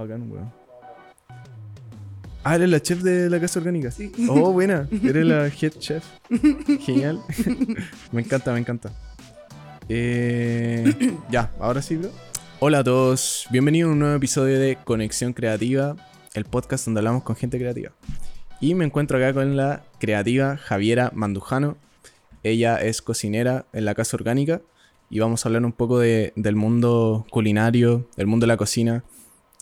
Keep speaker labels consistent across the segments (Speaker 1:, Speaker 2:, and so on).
Speaker 1: Bacán, weón. Ah, eres la chef de la casa orgánica.
Speaker 2: Sí.
Speaker 1: Oh, buena. Eres la head chef. Genial. me encanta, me encanta. Eh, ya, ahora sí, bro. Hola a todos. Bienvenidos a un nuevo episodio de Conexión Creativa, el podcast donde hablamos con gente creativa. Y me encuentro acá con la creativa Javiera Mandujano. Ella es cocinera en la casa orgánica y vamos a hablar un poco de- del mundo culinario, del mundo de la cocina.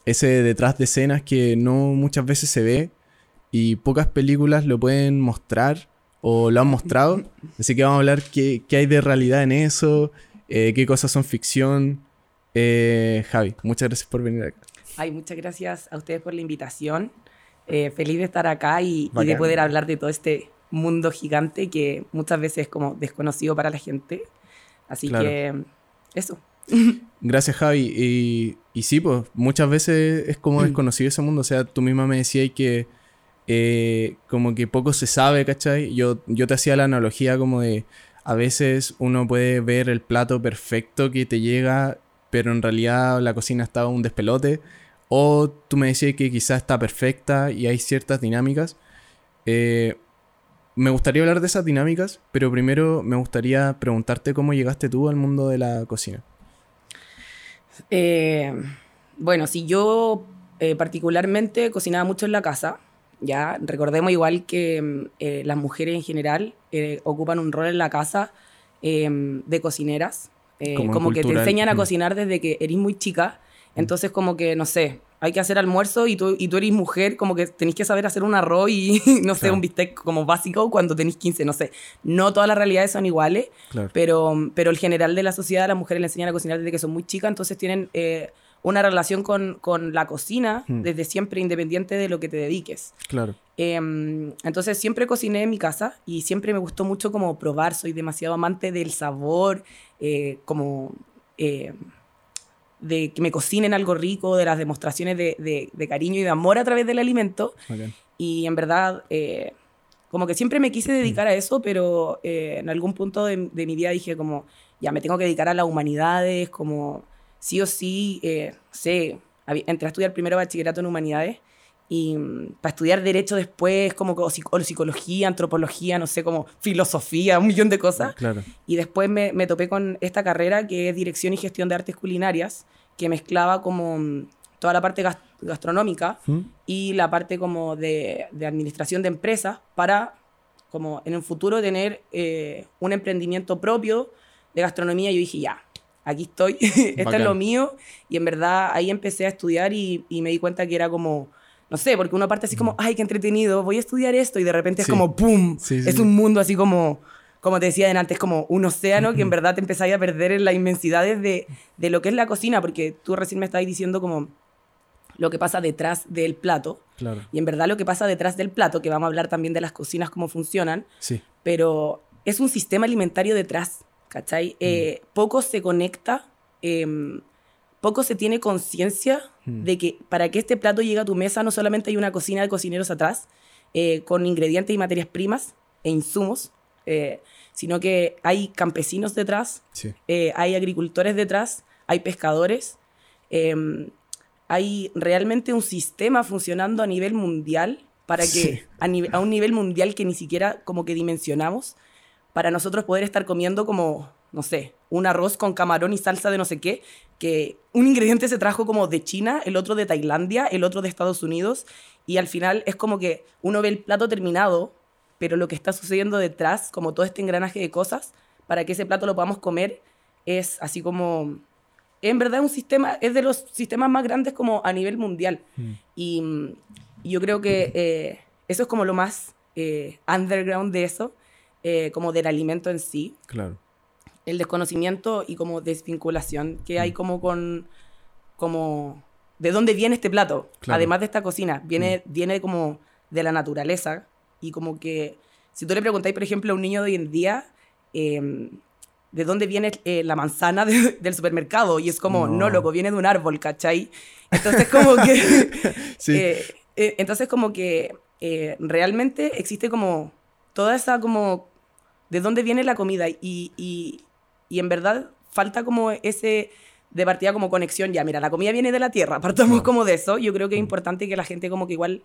Speaker 1: Ese detrás de escenas que no muchas veces se ve y pocas películas lo pueden mostrar o lo han mostrado. Así que vamos a hablar qué, qué hay de realidad en eso, eh, qué cosas son ficción. Eh, Javi, muchas gracias por venir acá.
Speaker 2: Ay, muchas gracias a ustedes por la invitación. Eh, feliz de estar acá y, y de poder hablar de todo este mundo gigante que muchas veces es como desconocido para la gente. Así
Speaker 1: Claro.
Speaker 2: que eso.
Speaker 1: Gracias, Javi. Y, y sí, pues muchas veces es como desconocido ese mundo. O sea, tú misma me decías que eh, como que poco se sabe, ¿cachai? Yo, yo te hacía la analogía como de a veces uno puede ver el plato perfecto que te llega, pero en realidad la cocina está un despelote. O tú me decías que quizás está perfecta y hay ciertas dinámicas. Eh, me gustaría hablar de esas dinámicas, pero primero me gustaría preguntarte cómo llegaste tú al mundo de la cocina.
Speaker 2: Eh, bueno, si yo eh, particularmente cocinaba mucho en la casa, ya recordemos igual que mm, eh, las mujeres en general ocupan un rol en la casa eh, de cocineras,
Speaker 1: Como
Speaker 2: que te enseñan a
Speaker 1: mm.
Speaker 2: cocinar desde que eres muy chica, entonces como que, no sé, hay que hacer almuerzo y tú, y tú eres mujer, como que tenés que saber hacer un arroz y, no sé,
Speaker 1: Claro.
Speaker 2: un bistec como básico cuando tenés 15, no sé. No todas las realidades son iguales,
Speaker 1: Claro.
Speaker 2: pero, pero el general de la sociedad, las mujeres le enseñan a cocinar desde que son muy chicas, entonces tienen eh, una relación con, con la cocina
Speaker 1: Hmm.
Speaker 2: desde siempre, independiente de lo que te dediques.
Speaker 1: Claro.
Speaker 2: Em, entonces siempre cociné en mi casa y siempre me gustó mucho como probar, soy demasiado amante del sabor, eh, como eh, de que me cocinen algo rico, de las demostraciones de, de- de cariño y de amor a través del alimento. Y en verdad, eh, como que siempre me quise dedicar a eso, pero eh, en algún punto de, de mi vida dije como, ya me tengo que dedicar a las humanidades, como sí o sí, eh, sé, entré a estudiar primero bachillerato en humanidades y mm, para estudiar derecho después, como o psico- o psicología, antropología, no sé, como filosofía, un millón de cosas.
Speaker 1: Claro.
Speaker 2: Y después me, me topé con esta carrera que es Dirección y Gestión de Artes Culinarias, que mezclaba como mm, toda la parte gas- gastronómica
Speaker 1: ¿Mm?
Speaker 2: y la parte como de, de administración de empresas para como en un futuro tener eh, un emprendimiento propio de gastronomía. Yo dije, ya, aquí estoy, esto es lo mío. Y en verdad ahí empecé a estudiar y, y me di cuenta que era como, no sé, porque uno parte así como, ay, qué entretenido, voy a estudiar esto y de repente.
Speaker 1: Sí.
Speaker 2: es como, ¡pum!
Speaker 1: Sí, sí,
Speaker 2: es un mundo así como... Como te decía antes, es como un océano que en verdad te empezáis a perder en las inmensidades de, de lo que es la cocina, porque tú recién me estabas diciendo como lo que pasa detrás del plato.
Speaker 1: Claro.
Speaker 2: Y en verdad lo que pasa detrás del plato, que vamos a hablar también de las cocinas, cómo funcionan,
Speaker 1: Sí.
Speaker 2: pero es un sistema alimentario detrás, ¿cachai? Eh, poco se conecta, em, poco se tiene conciencia
Speaker 1: Mm.
Speaker 2: de que para que este plato llegue a tu mesa no solamente hay una cocina de cocineros atrás, eh, con ingredientes y materias primas e insumos, eh, sino que hay campesinos detrás,
Speaker 1: Sí.
Speaker 2: eh, hay agricultores detrás, hay pescadores, em, hay realmente un sistema funcionando a nivel mundial para que
Speaker 1: Sí.
Speaker 2: a, nive- a un nivel mundial que ni siquiera como que dimensionamos para nosotros poder estar comiendo como no sé un arroz con camarón y salsa de no sé qué que un ingrediente se trajo como de China el otro de Tailandia el otro de Estados Unidos y al final es como que uno ve el plato terminado pero lo que está sucediendo detrás como todo este engranaje de cosas para que ese plato lo podamos comer es así como en verdad un sistema, es de los sistemas más grandes como a nivel mundial.
Speaker 1: Mm.
Speaker 2: Y, y yo creo que eh, eso es como lo más eh, underground de eso, eh, como del alimento en sí,
Speaker 1: Claro.
Speaker 2: El desconocimiento y como desvinculación que hay como con, como, ¿de dónde viene este plato?
Speaker 1: Claro.
Speaker 2: Además de esta cocina, viene, viene como de la naturaleza y como que, si tú le preguntáis, por ejemplo, a un niño de hoy en día, eh, ¿de dónde viene eh, la manzana de- del supermercado? Y es como,
Speaker 1: No.
Speaker 2: no. loco, viene de un árbol, ¿cachai? Entonces como que...
Speaker 1: Sí.
Speaker 2: eh, eh, entonces como que realmente existe como toda esa como... ¿De dónde viene la comida? Y, y, y en verdad falta como ese de partida como conexión, ya, mira, la comida viene de la tierra, partamos como de eso. Yo creo que es importante que la gente como que igual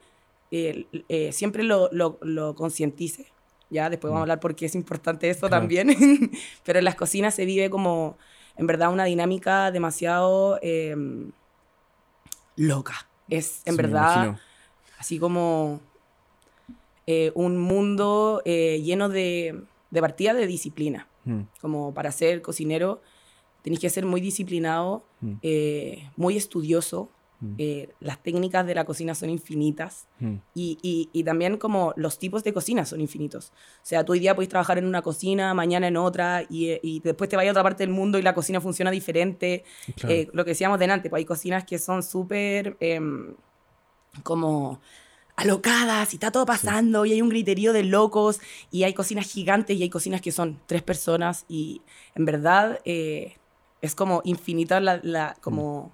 Speaker 2: eh, eh, siempre lo, lo, lo concientice. Ya, después vamos a hablar por qué es importante eso también. Pero en las cocinas se vive como, en verdad, una dinámica demasiado em, loca. Es, en verdad, así como eh, un mundo lleno de, de partida de disciplina. Como para ser cocinero Tienes que ser muy disciplinado, mm. eh, muy estudioso. Mm. Eh, las técnicas de la cocina son infinitas mm. y, y, también como los tipos de cocina son infinitos. O sea, tú hoy día puedes trabajar en una cocina, mañana en otra y, y después te vayas a otra parte del mundo y la cocina funciona diferente. Eh, lo que decíamos delante, pues hay cocinas que son súper em, como alocadas y está todo pasando y hay un griterío de locos y hay cocinas gigantes y hay cocinas que son tres personas y en verdad es como infinita la, como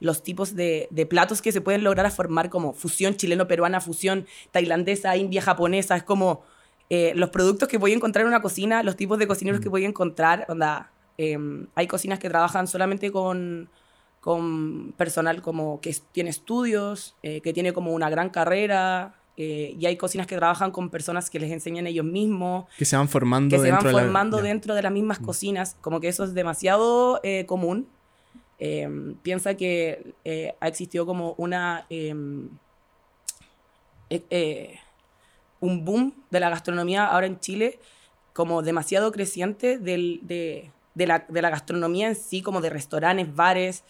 Speaker 2: mm. los tipos de, platos que se pueden lograr a formar como fusión chileno-peruana, fusión tailandesa, india, japonesa. Es como eh, los productos que voy a encontrar en una cocina, los tipos de cocineros que mm. voy a encontrar. Onda, em, hay cocinas que trabajan solamente con, con personal como que tiene estudios, eh, que tiene como una gran carrera, eh, y hay cocinas que trabajan con personas que les enseñan ellos mismos.
Speaker 1: Que se van formando
Speaker 2: que se van formando dentro de las mismas mm. cocinas. Como que eso es demasiado eh, común. Em, piensa que ha existido como una... Em, un boom de la gastronomía ahora en Chile como demasiado creciente del, de, de, la, de, la, gastronomía en sí, como de restaurantes, bares,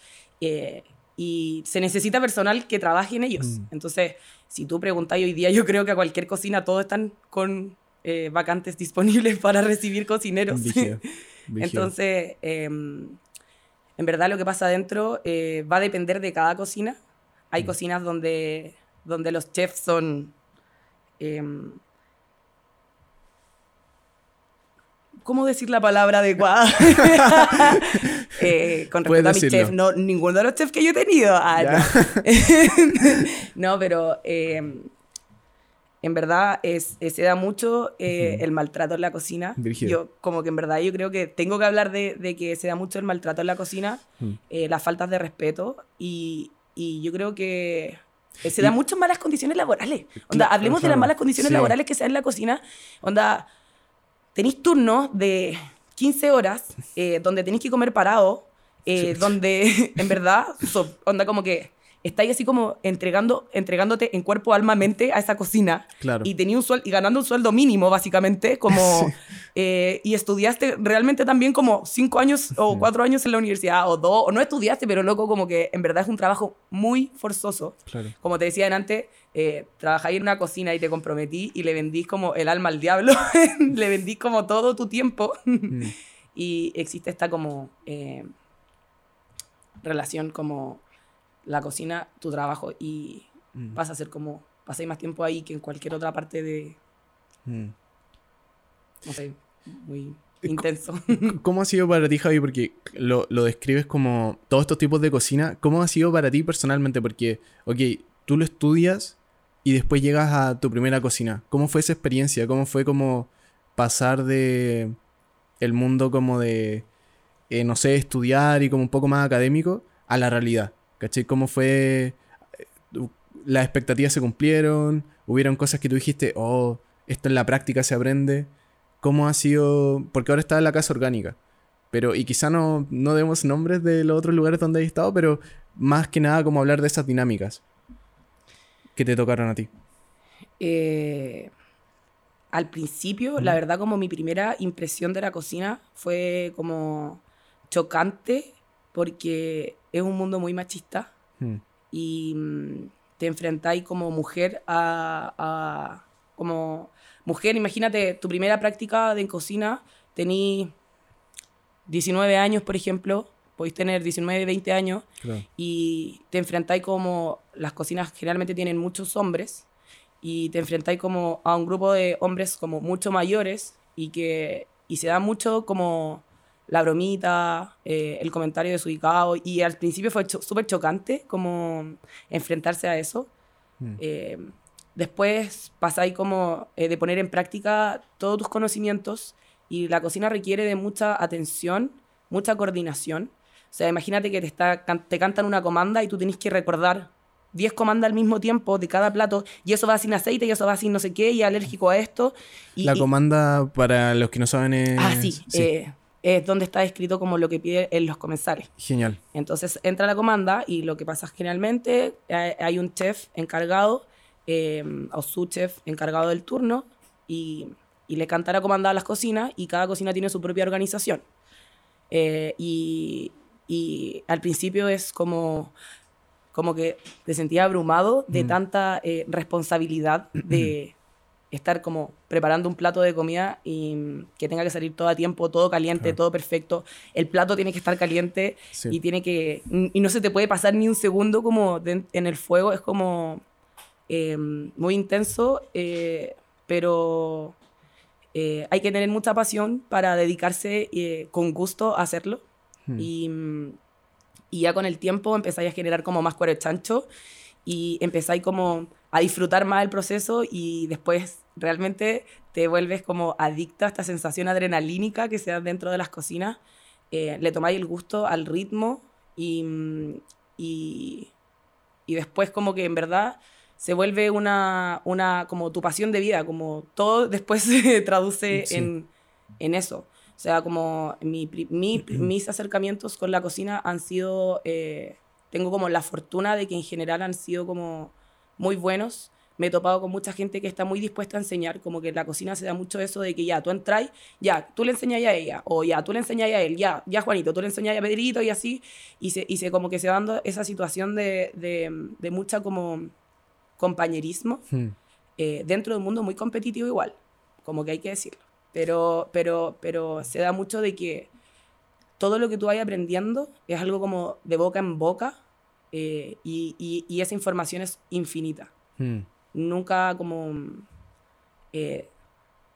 Speaker 2: y se necesita personal que trabaje en ellos. Mm. Entonces, si tú preguntas hoy día, yo creo que a cualquier cocina todos están con eh, vacantes disponibles para recibir cocineros. Entonces, em, en verdad lo que pasa adentro eh, va a depender de cada cocina. Hay mm. cocinas donde, donde los chefs son... ¿Cómo decir la palabra adecuada? Eh, con respecto a mis chefs, no, ninguno de los chefs que yo he tenido. Ah, no. pero em, en verdad es, se da mucho eh, el maltrato en la cocina. Yo, como que en verdad yo creo que tengo que hablar de, de que se da mucho el maltrato en la cocina, mm. eh, las faltas de respeto y, y yo creo que se dan muchas malas condiciones laborales. Onda, hablemos de las malas condiciones laborales que se dan en la cocina. Onda, tenéis turnos de 15 horas eh, donde tenéis que comer parado, eh, donde en verdad, onda como que estáis así como entregando, entregándote en cuerpo, alma, mente a esa cocina. Claro. Y, tenía un sueldo, y ganando un sueldo mínimo, básicamente, como... Eh, y estudiaste realmente también como cinco años o cuatro años en la universidad, o dos, o no estudiaste, pero loco, como que en verdad es un trabajo muy forzoso. Claro. Como te decía antes, eh, trabajáis en una cocina y te comprometí y le vendís como el alma al diablo, le vendís como todo tu tiempo. Mm. y existe esta como... Eh, relación como la cocina, tu trabajo y mm. vas a ser como, pasáis más tiempo ahí que en cualquier otra parte de, mm. no sé, muy intenso.
Speaker 1: ¿Cómo ha sido para ti, Javi? Porque lo, lo, describes como todos estos tipos de cocina. ¿Cómo ha sido para ti personalmente? Porque, ok, tú lo estudias y después llegas a tu primera cocina. ¿Cómo fue esa experiencia? ¿Cómo fue como pasar de el mundo como de, eh, no sé, estudiar y como un poco más académico a la realidad? ¿Cachai? ¿Cómo fue? ¿Las expectativas se cumplieron? ¿Hubieron cosas que tú dijiste, oh, esto en la práctica se aprende? ¿Cómo ha sido? Porque ahora está en la casa orgánica. Pero, y quizá no, no demos nombres de los otros lugares donde he estado, pero más que nada como hablar de esas dinámicas que te tocaron a ti.
Speaker 2: Eh, al principio, la verdad, como mi primera impresión de la cocina fue como chocante porque es un mundo muy machista hmm. y mm, te enfrentáis como mujer a, como mujer, imagínate tu primera práctica de cocina, tení 19 años, por ejemplo, podéis tener 19, 20 años y te enfrentáis como las cocinas generalmente tienen muchos hombres y te enfrentáis como a un grupo de hombres como mucho mayores y que y se da mucho como la bromita, eh, el comentario desubicado, y al principio fue súper chocante como enfrentarse a eso. Mm. Eh, después pasáis como eh, de poner en práctica todos tus conocimientos y la cocina requiere de mucha atención, mucha coordinación, O sea, imagínate que te, está, can- te cantan una comanda y tú tenés que recordar 10 comandas al mismo tiempo de cada plato y eso va sin aceite y eso va sin no sé qué y alérgico a esto. Y,
Speaker 1: la
Speaker 2: y-
Speaker 1: comanda, para los que no saben, es...
Speaker 2: Ah, sí. eh, es donde está escrito como lo que pide en los comensales.
Speaker 1: Genial.
Speaker 2: Entonces entra la comanda y lo que pasa es generalmente hay, un chef encargado eh, o su chef encargado del turno y, y le canta la comanda a las cocinas y cada cocina tiene su propia organización. Eh, y, y al principio es como, como que te sentía abrumado de tanta eh, responsabilidad de estar como preparando un plato de comida y que tenga que salir todo a tiempo, todo caliente,
Speaker 1: Claro.
Speaker 2: todo perfecto. El plato tiene que estar caliente
Speaker 1: Sí.
Speaker 2: y tiene que y no se te puede pasar ni un segundo como de- en el fuego. Es como eh, muy intenso, eh, pero eh, hay que tener mucha pasión para dedicarse con gusto a hacerlo.
Speaker 1: Hmm.
Speaker 2: Y, mm, y ya con el tiempo empezáis a generar como más cuero chancho y empezáis como a disfrutar más el proceso y después realmente te vuelves como adicta a esta sensación adrenalínica que se da dentro de las cocinas. Eh, le tomáis el gusto al ritmo y, mm, y, y después como que en verdad se vuelve una, una como tu pasión de vida, como todo después se traduce
Speaker 1: Sí.
Speaker 2: en, en eso. O sea, como mi, mi- mis acercamientos con la cocina han sido, eh, tengo como la fortuna de que en general han sido como muy buenos. Me he topado con mucha gente que está muy dispuesta a enseñar, como que en la cocina se da mucho eso de que ya, tú entras, ya, tú le enseñas a ella, o ya, tú le enseñas a él, ya, ya Juanito, tú le enseñas a Pedrito y así, y se, y se como que se va dando esa situación de, de, de mucha como compañerismo
Speaker 1: Hmm.
Speaker 2: eh, dentro de un mundo muy competitivo igual, como que hay que decirlo. Pero, pero, pero se da mucho de que todo lo que tú vayas aprendiendo es algo como de boca en boca eh, y, y- y esa información es infinita.
Speaker 1: Hmm.
Speaker 2: Nunca como eh,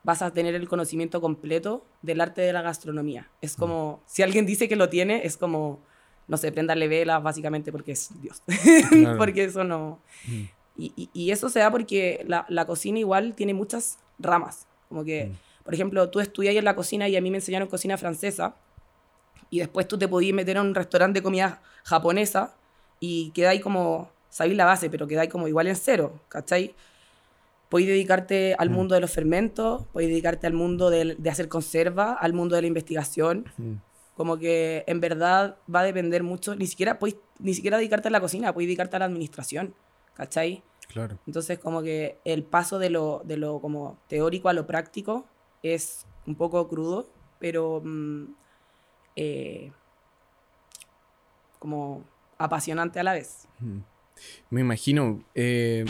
Speaker 2: vas a tener el conocimiento completo del arte de la gastronomía. Es como, si alguien dice que lo tiene, es como, no sé, prendarle velas básicamente porque es Dios.
Speaker 1: Claro.
Speaker 2: porque eso no...
Speaker 1: Mm.
Speaker 2: Y, y- y eso se da porque la, la cocina igual tiene muchas ramas. Como que, por ejemplo, tú estudias en la cocina y a mí me enseñaron cocina francesa. Y después tú te podías meter a un restaurante de comida japonesa y quedáis como, sabéis la base, pero quedáis como igual en cero, ¿cachai? Podéis dedicarte al mundo de los fermentos, podéis dedicarte al mundo del- de, hacer conserva, al mundo de la investigación.
Speaker 1: Hmm.
Speaker 2: Como que en verdad va a depender mucho, ni siquiera, podéis, ni siquiera dedicarte a la cocina, podéis dedicarte a la administración, ¿cachai?
Speaker 1: Claro.
Speaker 2: Entonces, como que el paso de lo, de lo como teórico a lo práctico es un poco crudo, pero mm, eh, como apasionante a la vez.
Speaker 1: Me imagino, eh,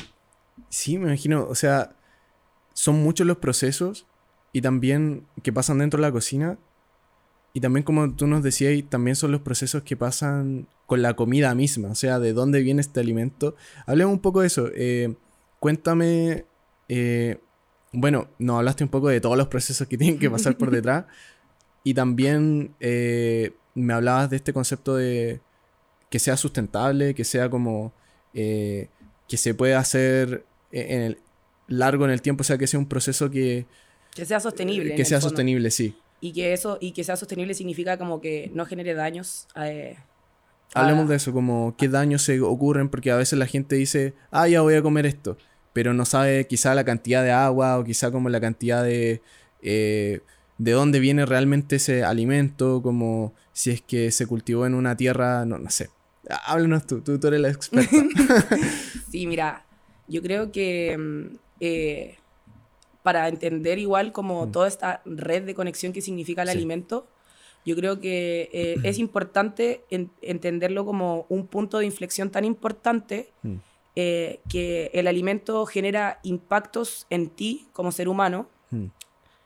Speaker 1: sí, me imagino, o sea, son muchos los procesos y también que pasan dentro de la cocina y también como tú nos decías, también son los procesos que pasan con la comida misma, o sea, de dónde viene este alimento. Hablemos un poco de eso. eh, cuéntame, eh, bueno, nos hablaste un poco de todos los procesos que tienen que pasar por detrás y también me hablabas de este concepto de que sea sustentable, que sea como eh, que se pueda hacer e- en el, largo en el tiempo, o sea, que sea un proceso que,
Speaker 2: Que sea sostenible. en
Speaker 1: que sea
Speaker 2: fondo.
Speaker 1: sostenible, sí.
Speaker 2: Y que eso, y que sea sostenible significa como que no genere daños. eh, a-
Speaker 1: Hablemos de eso, como qué daños se ocurren, porque a veces la gente dice, ah, ya voy a comer esto, pero no sabe quizá la cantidad de agua o quizá como la cantidad de... eh, de dónde viene realmente ese alimento, como si es que se cultivó en una tierra, no, no sé. Há- Háblanos tú, tú, tú eres la experta.
Speaker 2: Sí, mira, yo creo que mm, eh, para entender igual como toda esta red de conexión que significa el
Speaker 1: Sí.
Speaker 2: alimento, yo creo que eh, es importante en- entenderlo como un punto de inflexión tan importante
Speaker 1: Mm.
Speaker 2: eh, que el alimento genera impactos en ti como ser humano,
Speaker 1: Mm.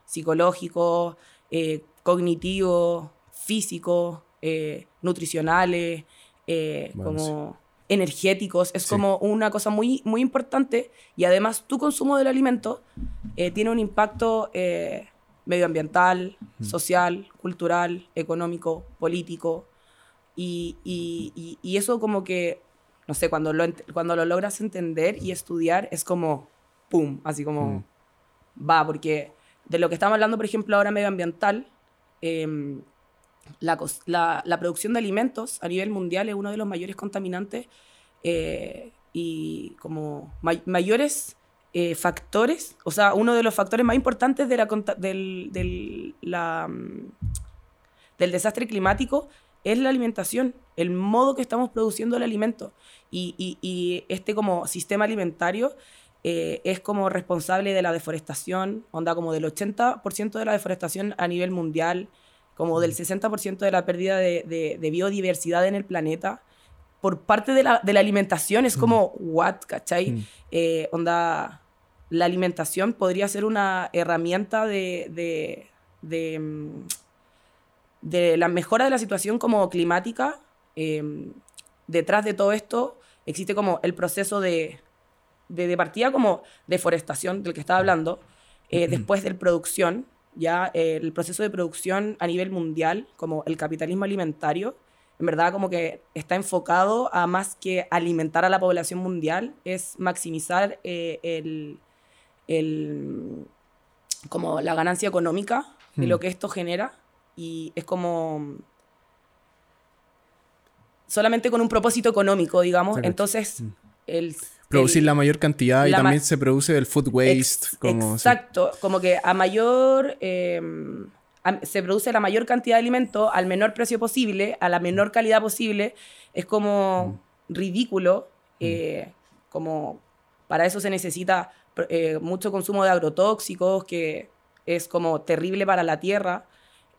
Speaker 2: psicológicos, cognitivos, físicos, nutricionales, eh,
Speaker 1: Bueno,
Speaker 2: como energéticos. Es
Speaker 1: Sí.
Speaker 2: como una cosa muy, muy importante y además tu consumo del alimento eh, tiene un impacto eh, medioambiental, social, cultural, económico, político. Y, y- y- y eso como que, no sé, cuando lo, cuando lo logras entender y estudiar es como, ¡pum! Así como, va, porque de lo que estamos hablando, por ejemplo, ahora medioambiental, em, la, la- producción de alimentos a nivel mundial es uno de los mayores contaminantes eh, y como may- mayores eh, factores, o sea, uno de los factores más importantes de la, del, del- mm, del desastre climático es la alimentación, el modo que estamos produciendo el alimento. Y, y- y este como sistema alimentario eh, es como responsable de la deforestación, onda como del 80% de la deforestación a nivel mundial, como del 60% de la pérdida de, de- de biodiversidad en el planeta. Por parte de la, de la alimentación es como, what, ¿cachai? Eh, onda, la alimentación podría ser una herramienta de, de, de, mm, de la mejora de la situación como climática. eh, detrás de todo esto existe como el proceso de, de, de partida como deforestación del que estaba hablando, eh, después de producción, ya el proceso de producción a nivel mundial, como el capitalismo alimentario, en verdad como que está enfocado a más que alimentar a la población mundial, es maximizar eh, el, el- como la ganancia económica de lo que esto genera y es como solamente con un propósito económico, digamos. Entonces, el,
Speaker 1: Producir
Speaker 2: el-
Speaker 1: la mayor cantidad y
Speaker 2: la
Speaker 1: también se produce el food waste.
Speaker 2: Ex-
Speaker 1: como, sí.
Speaker 2: Exacto, como que a mayor... eh, a- se produce la mayor cantidad de alimento al menor precio posible, a la menor calidad posible. Es como ridículo. eh, como para eso se necesita eh, mucho consumo de agrotóxicos, que es como terrible para la tierra.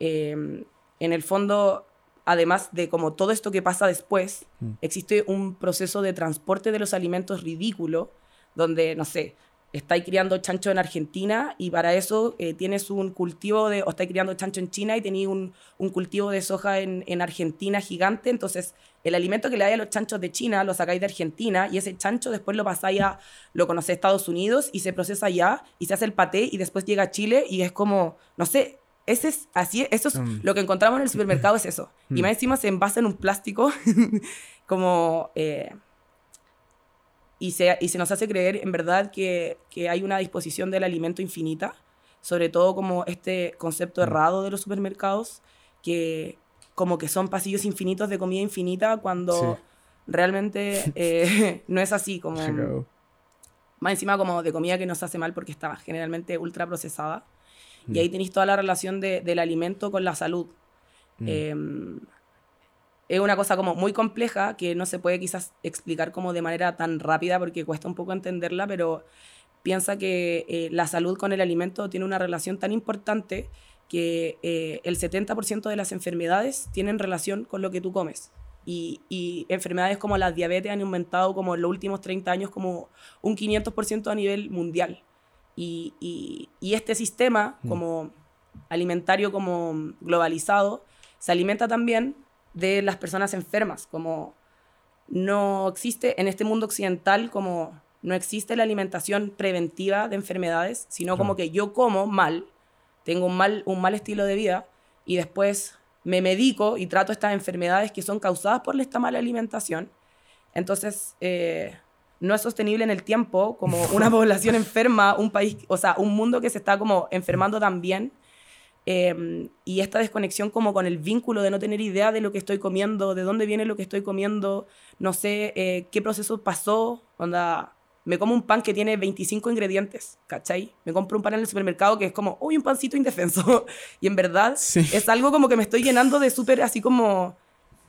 Speaker 2: Eh, en el fondo, además de como todo esto que pasa después,
Speaker 1: Mm.
Speaker 2: existe un proceso de transporte de los alimentos ridículo, donde, no sé, estáis criando chancho en Argentina y para eso eh, tienes un cultivo de, o estáis criando chancho en China y tenéis un, un cultivo de soja en, en Argentina gigante, entonces el alimento que le dais a los chanchos de China lo sacáis de Argentina y ese chancho después lo pasáis a, lo conocéis a Estados Unidos y se procesa allá y se hace el paté y después llega a Chile y es como, no sé, ese es así, eso es
Speaker 1: Mm.
Speaker 2: lo que encontramos en el supermercado es eso. Y
Speaker 1: Mm.
Speaker 2: más encima se envasa en un plástico como... eh, y, se, y se nos hace creer en verdad que, que hay una disposición del alimento infinita, sobre todo como este concepto errado de los supermercados, que como que son pasillos infinitos de comida infinita cuando
Speaker 1: Sí.
Speaker 2: realmente eh, no es así, como más encima como de comida que nos hace mal porque está generalmente ultra procesada. Y ahí tenéis toda la relación de- del alimento con la salud.
Speaker 1: Mm.
Speaker 2: Eh, es una cosa como muy compleja que no se puede quizás explicar como de manera tan rápida porque cuesta un poco entenderla, pero piensa que eh, la salud con el alimento tiene una relación tan importante que eh, el 70% de las enfermedades tienen relación con lo que tú comes. Y, y enfermedades como la diabetes han aumentado como en los últimos 30 años como un 500% a nivel mundial. Y, y- y este sistema como alimentario como globalizado se alimenta también de las personas enfermas, como no existe en este mundo occidental como no existe la alimentación preventiva de enfermedades, sino como que yo como mal, tengo un mal, un mal estilo de vida y después me medico y trato estas enfermedades que son causadas por esta mala alimentación. Entonces, eh, no es sostenible en el tiempo como una población enferma, un país, o sea, un mundo que se está como enfermando también. Eh, y esta desconexión como con el vínculo de no tener idea de lo que estoy comiendo, de dónde viene lo que estoy comiendo, no sé eh, qué proceso pasó, onda, me como un pan que tiene 25 ingredientes, ¿cachai? Me compro un pan en el supermercado que es como, uy, un pancito indefenso. y en verdad
Speaker 1: Sí.
Speaker 2: es algo como que me estoy llenando de súper así como...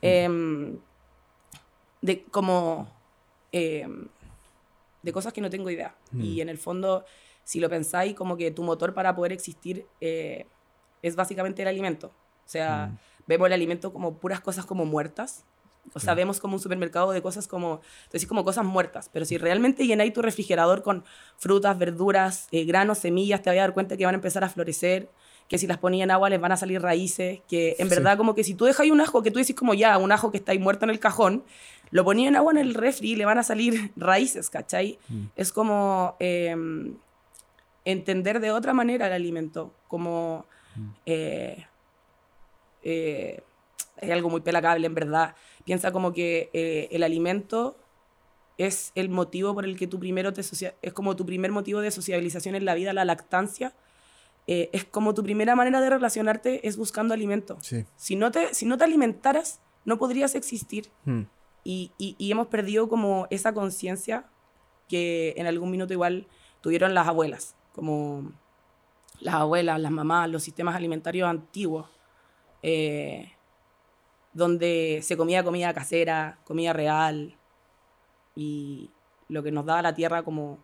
Speaker 2: em, de como... de cosas que no tengo idea. Y en el fondo, si lo pensáis, como que tu motor para poder existir eh, es básicamente el alimento. O sea, vemos el alimento como puras cosas como muertas. O sea, vemos como un supermercado de cosas como, decís como cosas muertas. Pero si realmente llenáis tu refrigerador con frutas, verduras, eh, granos, semillas, te vas a dar cuenta que van a empezar a florecer, que si las ponías en agua les van a salir raíces, que en
Speaker 1: Sí.
Speaker 2: verdad como que si tú dejas un ajo, que tú decís como ya, un ajo que está ahí muerto en el cajón, lo ponías en agua en el refri y le van a salir raíces, ¿cachai? Es como em, entender de otra manera el alimento, como... eh, eh, es algo muy pelacable, en verdad. Piensa como que eh, el alimento es el motivo por el que tú primero te es como tu primer motivo de sociabilización en la vida, la lactancia. Eh, es como tu primera manera de relacionarte es buscando alimento.
Speaker 1: Sí.
Speaker 2: Si no te, si no te alimentaras, no podrías existir.
Speaker 1: Mm.
Speaker 2: Y, y- y hemos perdido como esa conciencia que en algún minuto igual tuvieron las abuelas, como las abuelas, las mamás, los sistemas alimentarios antiguos, eh, donde se comía comida casera, comida real y lo que nos daba la tierra como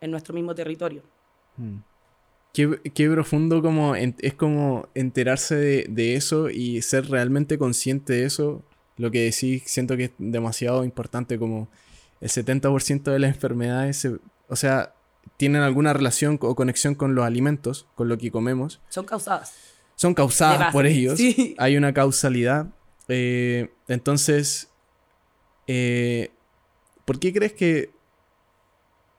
Speaker 2: en nuestro mismo territorio.
Speaker 1: Mm. Qué, qué profundo como en- es como enterarse de, de eso y ser realmente consciente de eso. Lo que decís, siento que es demasiado importante, como el 70% de las enfermedades, se- o sea, tienen alguna relación o conexión con los alimentos, con lo que comemos.
Speaker 2: Son causadas.
Speaker 1: Son causadas por ellos.
Speaker 2: sí.
Speaker 1: Hay una causalidad. Eh, entonces, eh, ¿por qué crees que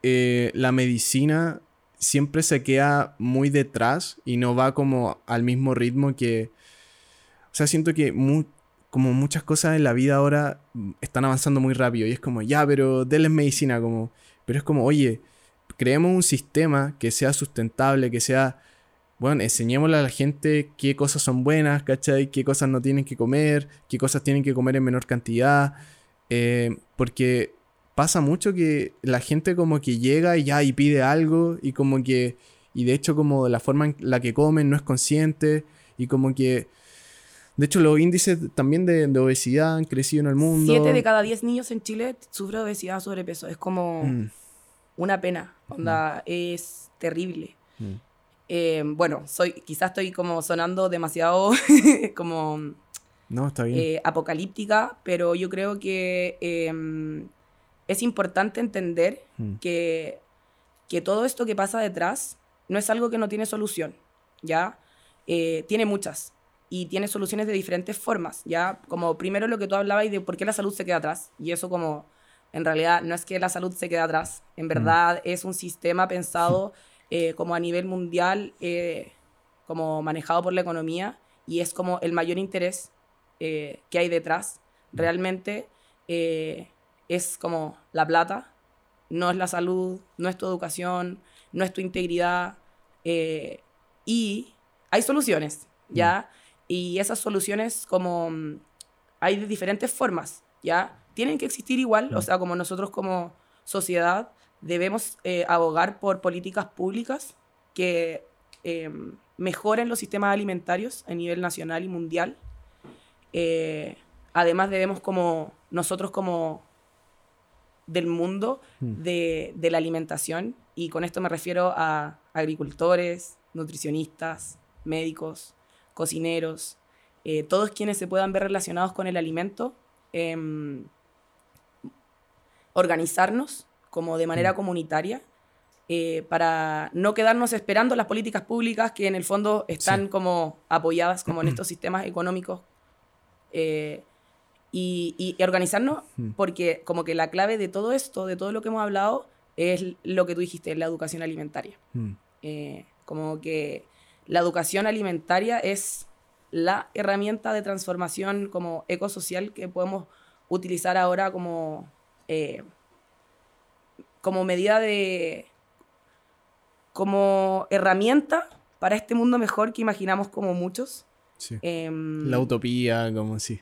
Speaker 1: eh, la medicina siempre se queda muy detrás y no va como al mismo ritmo que... O sea, siento que mu- como muchas cosas en la vida ahora están avanzando muy rápido y es como, ya, pero denles medicina, como... Pero es como, oye, creemos un sistema que sea sustentable, que sea bueno, enseñémosle a la gente qué cosas son buenas, ¿cachai? Qué cosas no tienen que comer, qué cosas tienen que comer en menor cantidad. eh, porque pasa mucho que la gente como que llega y ya y pide algo y como que... Y de hecho como la forma en la que comen no es consciente y como que... De hecho los índices también de, de obesidad han crecido en el mundo.
Speaker 2: Siete de cada diez niños en Chile sufren obesidad o sobrepeso. Es como
Speaker 1: Mm,
Speaker 2: una pena. Onda, es terrible.
Speaker 1: mm,
Speaker 2: Eh, bueno, soy, quizás estoy como sonando demasiado como
Speaker 1: No, está bien.
Speaker 2: eh, apocalíptica, pero yo creo que eh, es importante entender
Speaker 1: Mm,
Speaker 2: que, que todo esto que pasa detrás no es algo que no tiene solución, ¿ya? Eh, tiene muchas y tiene soluciones de diferentes formas, ¿ya? Como primero lo que tú hablabas de por qué la salud se queda atrás, y eso como en realidad no es que la salud se quede atrás, en verdad es un sistema pensado eh, como a nivel mundial, eh, como manejado por la economía, y es como el mayor interés que hay detrás. Realmente eh, es como la plata, no es la salud, no es tu educación, no es tu integridad. eh, y hay soluciones, ¿ya? Y esas soluciones como mm, hay de diferentes formas, ¿ya? Tienen que existir igual, o sea, como nosotros como sociedad debemos eh, abogar por políticas públicas que eh, mejoren los sistemas alimentarios a nivel nacional y mundial. Eh, además debemos como nosotros como del mundo
Speaker 1: Mm.
Speaker 2: de, de la alimentación, y con esto me refiero a agricultores, nutricionistas, médicos, cocineros, eh, todos quienes se puedan ver relacionados con el alimento, em, organizarnos como de manera
Speaker 1: Mm.
Speaker 2: comunitaria eh, para no quedarnos esperando las políticas públicas que en el fondo están
Speaker 1: Sí.
Speaker 2: como apoyadas como en estos sistemas económicos eh, y, y- y organizarnos
Speaker 1: Mm.
Speaker 2: porque como que la clave de todo esto, de todo lo que hemos hablado, es lo que tú dijiste, la educación alimentaria.
Speaker 1: mm,
Speaker 2: Eh, como que la educación alimentaria es la herramienta de transformación como ecosocial que podemos utilizar ahora como, eh, como medida de, como herramienta para este mundo mejor que imaginamos como muchos.
Speaker 1: sí.
Speaker 2: Em,
Speaker 1: La utopía, como sí.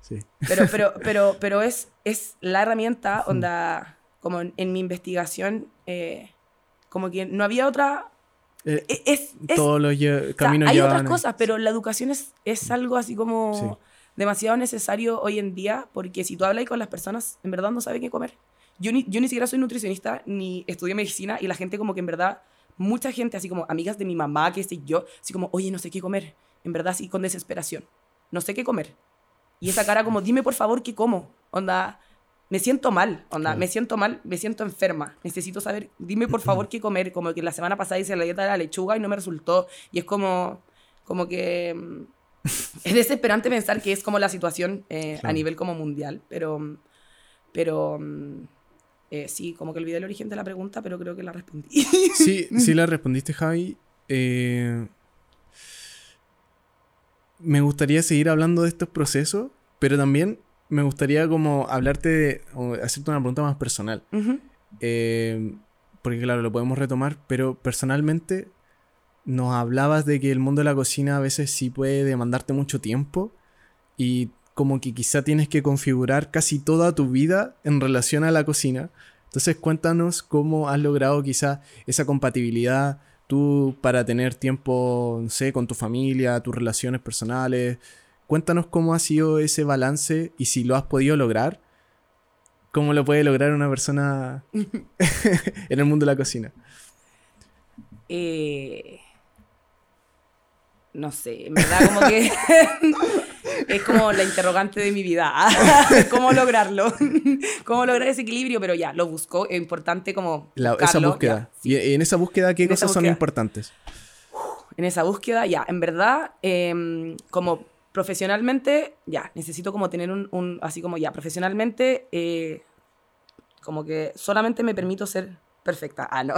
Speaker 1: Sí.
Speaker 2: pero, pero, pero, pero es, es la herramienta, onda, como en, en mi investigación, eh, como que no había otra...
Speaker 1: Eh,
Speaker 2: e- Es, es-
Speaker 1: todos los
Speaker 2: o sea, hay otras cosas, pero la educación es, es algo así como
Speaker 1: Sí.
Speaker 2: demasiado necesario hoy en día, porque si tú hablas con las personas, en verdad no saben qué comer. Yo ni, yo ni siquiera soy nutricionista, ni estudié medicina, y la gente como que en verdad, mucha gente, así como amigas de mi mamá, que sé yo, así como, oye, no sé qué comer. En verdad, así con desesperación. No sé qué comer. Y esa cara como, dime por favor qué como. Onda, me siento mal, onda,
Speaker 1: Claro.
Speaker 2: me siento mal, me siento enferma. Necesito saber, dime por favor qué comer. Como que la semana pasada hice la dieta de la lechuga y no me resultó. Y es como, como que... mm, Es desesperante pensar que es como la situación eh, a nivel como mundial, pero... mm, Pero... mm, eh, sí, como que olvidé el origen de la pregunta, pero creo que la respondí.
Speaker 1: Sí, sí la respondiste, Javi. Eh, me gustaría seguir hablando de estos procesos, pero también me gustaría como hablarte de, o hacerte una pregunta más personal. Eh, porque claro, lo podemos retomar, pero personalmente, nos hablabas de que el mundo de la cocina a veces sí puede demandarte mucho tiempo y como que quizá tienes que configurar casi toda tu vida en relación a la cocina. Entonces cuéntanos cómo has logrado quizá esa compatibilidad tú para tener tiempo, no sé, con tu familia, tus relaciones personales. Cuéntanos cómo ha sido ese balance y si lo has podido lograr. ¿Cómo lo puede lograr una persona en el mundo de la cocina?
Speaker 2: Eh, no sé, en verdad como que es como la interrogante de mi vida. ¿Cómo lograrlo? ¿Cómo lograr ese equilibrio? Pero ya, lo busco. Es importante como.
Speaker 1: esa búsqueda. ¿Y en esa búsqueda qué cosas son importantes?
Speaker 2: En esa búsqueda, ya, en verdad, em, como profesionalmente, ya, necesito como tener un, así como ya, profesionalmente, eh, como que solamente me permito ser perfecta. Ah, no.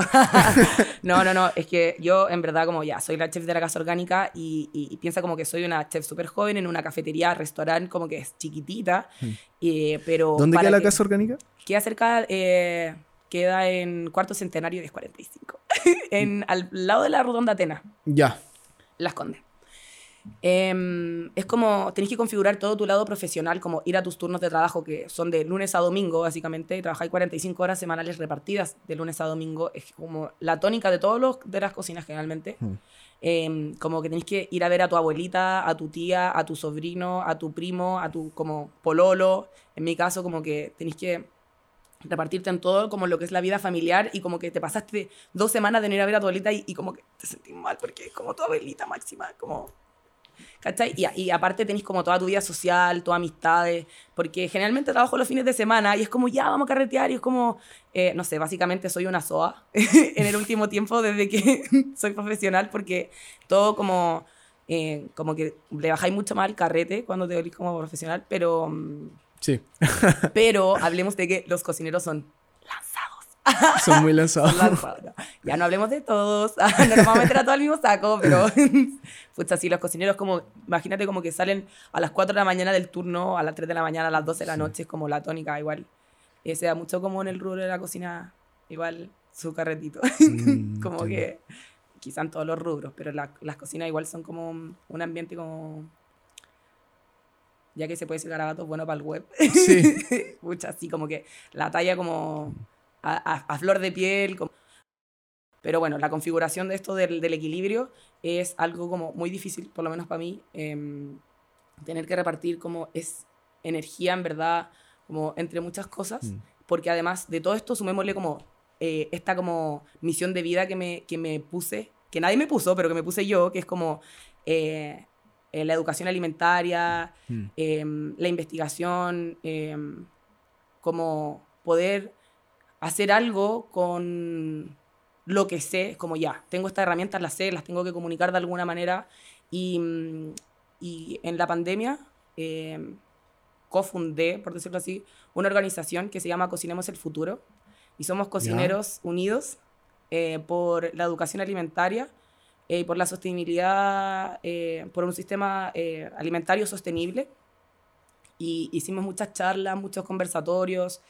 Speaker 2: no, no, no. Es que yo, en verdad, como ya, soy la chef de la casa orgánica y, piensa como que soy una chef súper joven en una cafetería, restaurante, como que es chiquitita. Hmm. pero
Speaker 1: ¿Dónde queda la casa orgánica?
Speaker 2: Queda cerca, eh, queda en Cuarto Centenario de 45. en, al lado de la Redonda Atena.
Speaker 1: Ya.
Speaker 2: Las Condes. Em, es como, tenés que configurar todo tu lado profesional, como ir a tus turnos de trabajo, que son de lunes a domingo, básicamente, y trabajáis 45 horas semanales repartidas de lunes a domingo. Es como la tónica de todos los de las cocinas, generalmente. Hmm. Em, como que tenés que ir a ver a tu abuelita, a tu tía, a tu sobrino, a tu primo, a tu como pololo. En mi caso, como que tenés que repartirte en todo como lo que es la vida familiar y como que te pasaste dos semanas de no ir a ver a tu abuelita y, y como que te sentís mal porque es como tu abuelita máxima, como ¿Cachai? Y, aparte tenéis como toda tu vida social, todas amistades, porque generalmente trabajo los fines de semana y es como, ya, vamos a carretear y es como, eh, no sé, básicamente soy una SOA en el último tiempo desde que soy profesional porque todo como, eh, como que le bajáis mucho más al carrete cuando te volvís como profesional, pero... Mm,
Speaker 1: sí.
Speaker 2: pero hablemos de que los cocineros son
Speaker 1: Son muy lanzados.
Speaker 2: Ya no hablemos de todos. no nos vamos a meter a todo el mismo saco, pero. pues así, los cocineros, como. Imagínate como que salen a las 4 de la mañana del turno, a las 3 de la mañana, a las 12 de la noche, es como la tónica, igual. Eh, se da mucho como en el rubro de la cocina, igual su carretito. Mm, como que. Quizá en todos los rubros, pero las cocinas igual son como un ambiente como ya que se puede decir garabatos bueno para el web. Sí. Mucha, así como que la talla como a, flor de piel. Pero bueno, la configuración de esto del, equilibrio es algo como muy difícil, por lo menos para mí, em, tener que repartir como es energía en verdad, como entre muchas cosas, mm. porque además de todo esto sumémosle como eh, esta como misión de vida que me, que me puse, que nadie me puso, pero que me puse yo, que es como eh, eh, la educación alimentaria, mm. em, la investigación, em, como poder hacer algo con lo que sé, como ya, tengo estas herramientas, las sé, las tengo que comunicar de alguna manera. Y, mm, y en la pandemia eh, cofundé, por decirlo así, una organización que se llama Cocinemos el Futuro. Y somos cocineros unidos eh, por la educación alimentaria y eh, por la sostenibilidad, por un sistema alimentario sostenible. Y hicimos muchas charlas, muchos conversatorios.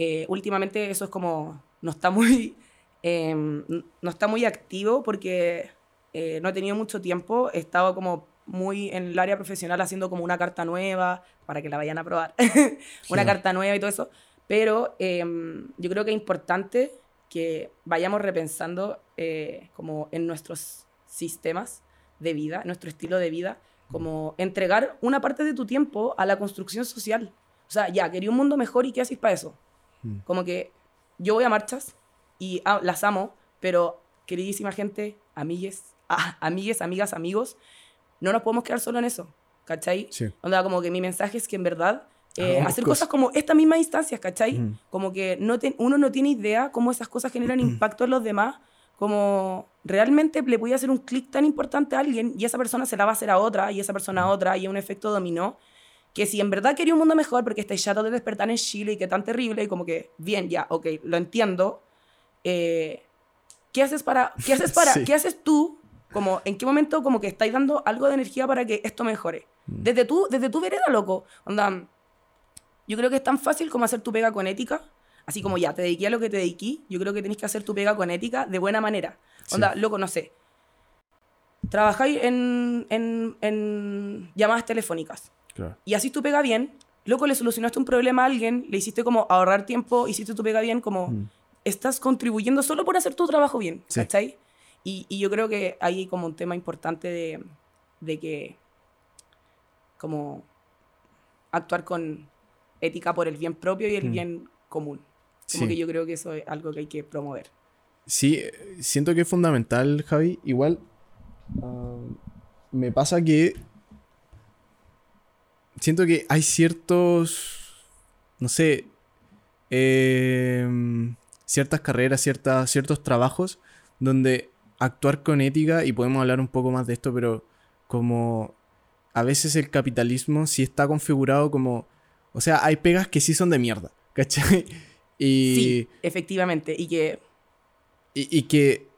Speaker 2: Eh, últimamente eso es como, no está muy, em, no está muy activo porque eh, no he tenido mucho tiempo, he estado como muy en el área profesional haciendo como una carta nueva para que la vayan a probar, una carta nueva y todo eso, pero em, yo creo que es importante que vayamos repensando eh, como en nuestros sistemas de vida, nuestro estilo de vida, como entregar una parte de tu tiempo a la construcción social. O sea, ya, quería un mundo mejor y ¿qué haces para eso? Mm. Como que yo voy a marchas y las amo, pero queridísima gente, amigues, ah, amigues, amigas, amigos, no nos podemos quedar solo en eso, ¿cachai? Sí. Onda, como que mi mensaje es que en verdad eh, hacer cosas como estas mismas instancias, ¿cachai? Mm. Como que no uno no tiene idea cómo esas cosas generan impacto en los demás, como realmente le puede hacer un clic tan importante a alguien y esa persona se la va a hacer a otra y esa persona a mm. otra y un efecto dominó que si en verdad quería un mundo mejor porque estáis chato de despertar en Chile y que tan terrible y como que, bien, ya, ok, lo entiendo. Eh, ¿Qué haces para, qué haces para, qué haces tú? Como, ¿en qué momento como que estáis dando algo de energía para que esto mejore? Mm. Desde tú, desde tu vereda, loco. Onda, yo creo que es tan fácil como hacer tu pega con ética. Así como ya, te dediqué a lo que te dediqué, yo creo que tenés que hacer tu pega con ética de buena manera. Onda, loco, no sé. trabajáis en, en, en llamadas telefónicas
Speaker 1: Claro.
Speaker 2: y así tú pega bien, loco, le solucionaste un problema a alguien, le hiciste como ahorrar tiempo, hiciste tu pega bien, como
Speaker 1: Mm.
Speaker 2: estás contribuyendo solo por hacer tu trabajo bien,
Speaker 1: Sí.
Speaker 2: ¿cachai? Y, y yo creo que hay como un tema importante de, de que, como, actuar con ética por el bien propio y el
Speaker 1: Mm.
Speaker 2: bien común. Como
Speaker 1: Sí.
Speaker 2: que yo creo que eso es algo que hay que promover.
Speaker 1: Sí, siento que es fundamental, Javi. Igual, ah, me pasa que siento que hay ciertos, no sé, em, ciertas carreras, ciertas, ciertos trabajos donde actuar con ética, y podemos hablar un poco más de esto, pero como a veces el capitalismo sí está configurado como, o sea, hay pegas que sí son de mierda, ¿cachai? Y...
Speaker 2: Sí, efectivamente. Y que
Speaker 1: Y, y que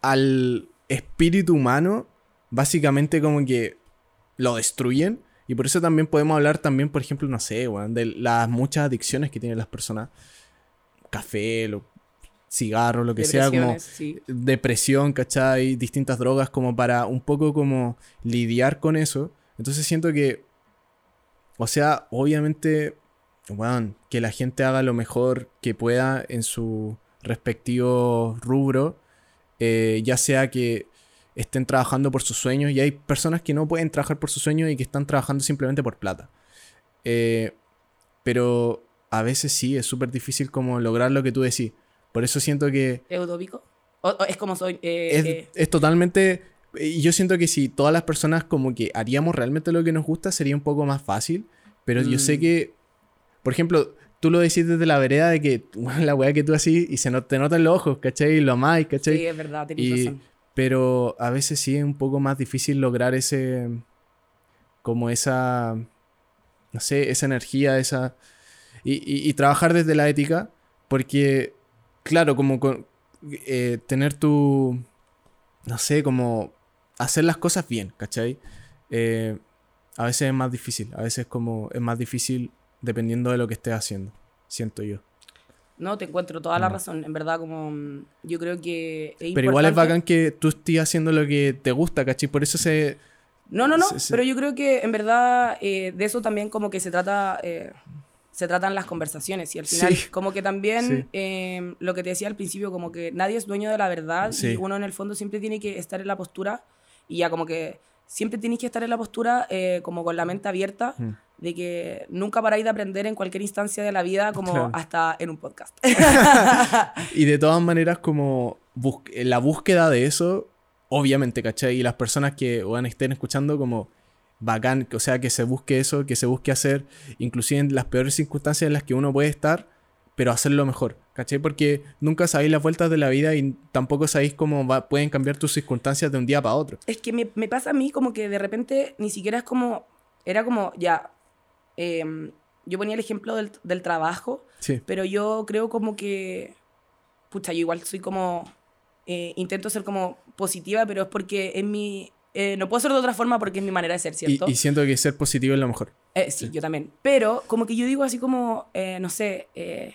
Speaker 1: al espíritu humano, básicamente como que lo destruyen. Y por eso también podemos hablar también, por ejemplo, no sé, weón, de las muchas adicciones que tienen las personas. Café, lo, cigarro, lo que sea, como
Speaker 2: sí.
Speaker 1: depresión, ¿cachai? Distintas drogas como para un poco como lidiar con eso. Entonces siento que, o sea, obviamente, weón, que la gente haga lo mejor que pueda en su respectivo rubro, eh, ya sea que estén trabajando por sus sueños y hay personas que no pueden trabajar por sus sueños y que están trabajando simplemente por plata. Eh, pero a veces sí, es súper difícil como lograr lo que tú decís. Por eso siento que
Speaker 2: ¿Es utópico? O- o es como soy. eh,
Speaker 1: es,
Speaker 2: eh,
Speaker 1: es totalmente... Y yo siento que si todas las personas como que haríamos realmente lo que nos gusta, sería un poco más fácil. Pero yo sé
Speaker 2: Mm.
Speaker 1: que, por ejemplo, tú lo decís desde la vereda de que bueno, la weá que tú así y se no- te notan los ojos, ¿cachai? Y lo amáis, ¿cachai?
Speaker 2: sí, es verdad, tenés
Speaker 1: Y-
Speaker 2: razón.
Speaker 1: Pero a veces sí es un poco más difícil lograr ese. como esa. no sé, esa energía, esa. Y, y- trabajar desde la ética, porque, claro, como con- eh, tener tu. no sé, como. hacer las cosas bien, ¿cachai? Eh, a veces es más difícil, a veces como es más difícil dependiendo de lo que estés haciendo, siento yo.
Speaker 2: No, te encuentro toda la
Speaker 1: Mm.
Speaker 2: razón. En verdad, como mm, yo creo que es
Speaker 1: Pero igual es bacán que tú estés haciendo lo que te gusta, ¿cachai? Por eso se.
Speaker 2: No, no, no, pero yo creo que en verdad eh, de eso también como que se trata, eh, se tratan las conversaciones y al final
Speaker 1: Sí.
Speaker 2: como que también
Speaker 1: Sí.
Speaker 2: eh, lo que te decía al principio, como que nadie es dueño de la verdad
Speaker 1: Sí.
Speaker 2: y uno en el fondo siempre tiene que estar en la postura y ya como que siempre tienes que estar en la postura eh, como con la mente abierta
Speaker 1: Mm.
Speaker 2: De que nunca paráis de aprender en cualquier instancia de la vida como
Speaker 1: Claro.
Speaker 2: hasta en un podcast.
Speaker 1: Y de todas maneras, como bus- la búsqueda de eso, obviamente, ¿cachai? Y las personas que bueno, estén escuchando, como bacán, o sea, que se busque eso, que se busque hacer, inclusive en las peores circunstancias en las que uno puede estar, pero hacerlo mejor, ¿cachai? Porque nunca sabéis las vueltas de la vida y tampoco sabéis cómo va- pueden cambiar tus circunstancias de un día para otro.
Speaker 2: Es que me, me pasa a mí como que de repente ni siquiera es como, era como, ya, em, yo ponía el ejemplo del, del trabajo,
Speaker 1: Sí,
Speaker 2: pero yo creo como que, pucha, yo igual soy como, eh, intento ser como positiva, pero es porque es mi, eh, no puedo ser de otra forma porque es mi manera de ser,
Speaker 1: y,
Speaker 2: ¿cierto?
Speaker 1: y siento que ser positivo es lo mejor.
Speaker 2: Eh, sí, yo también. Pero como que yo digo así como, eh, no sé, eh,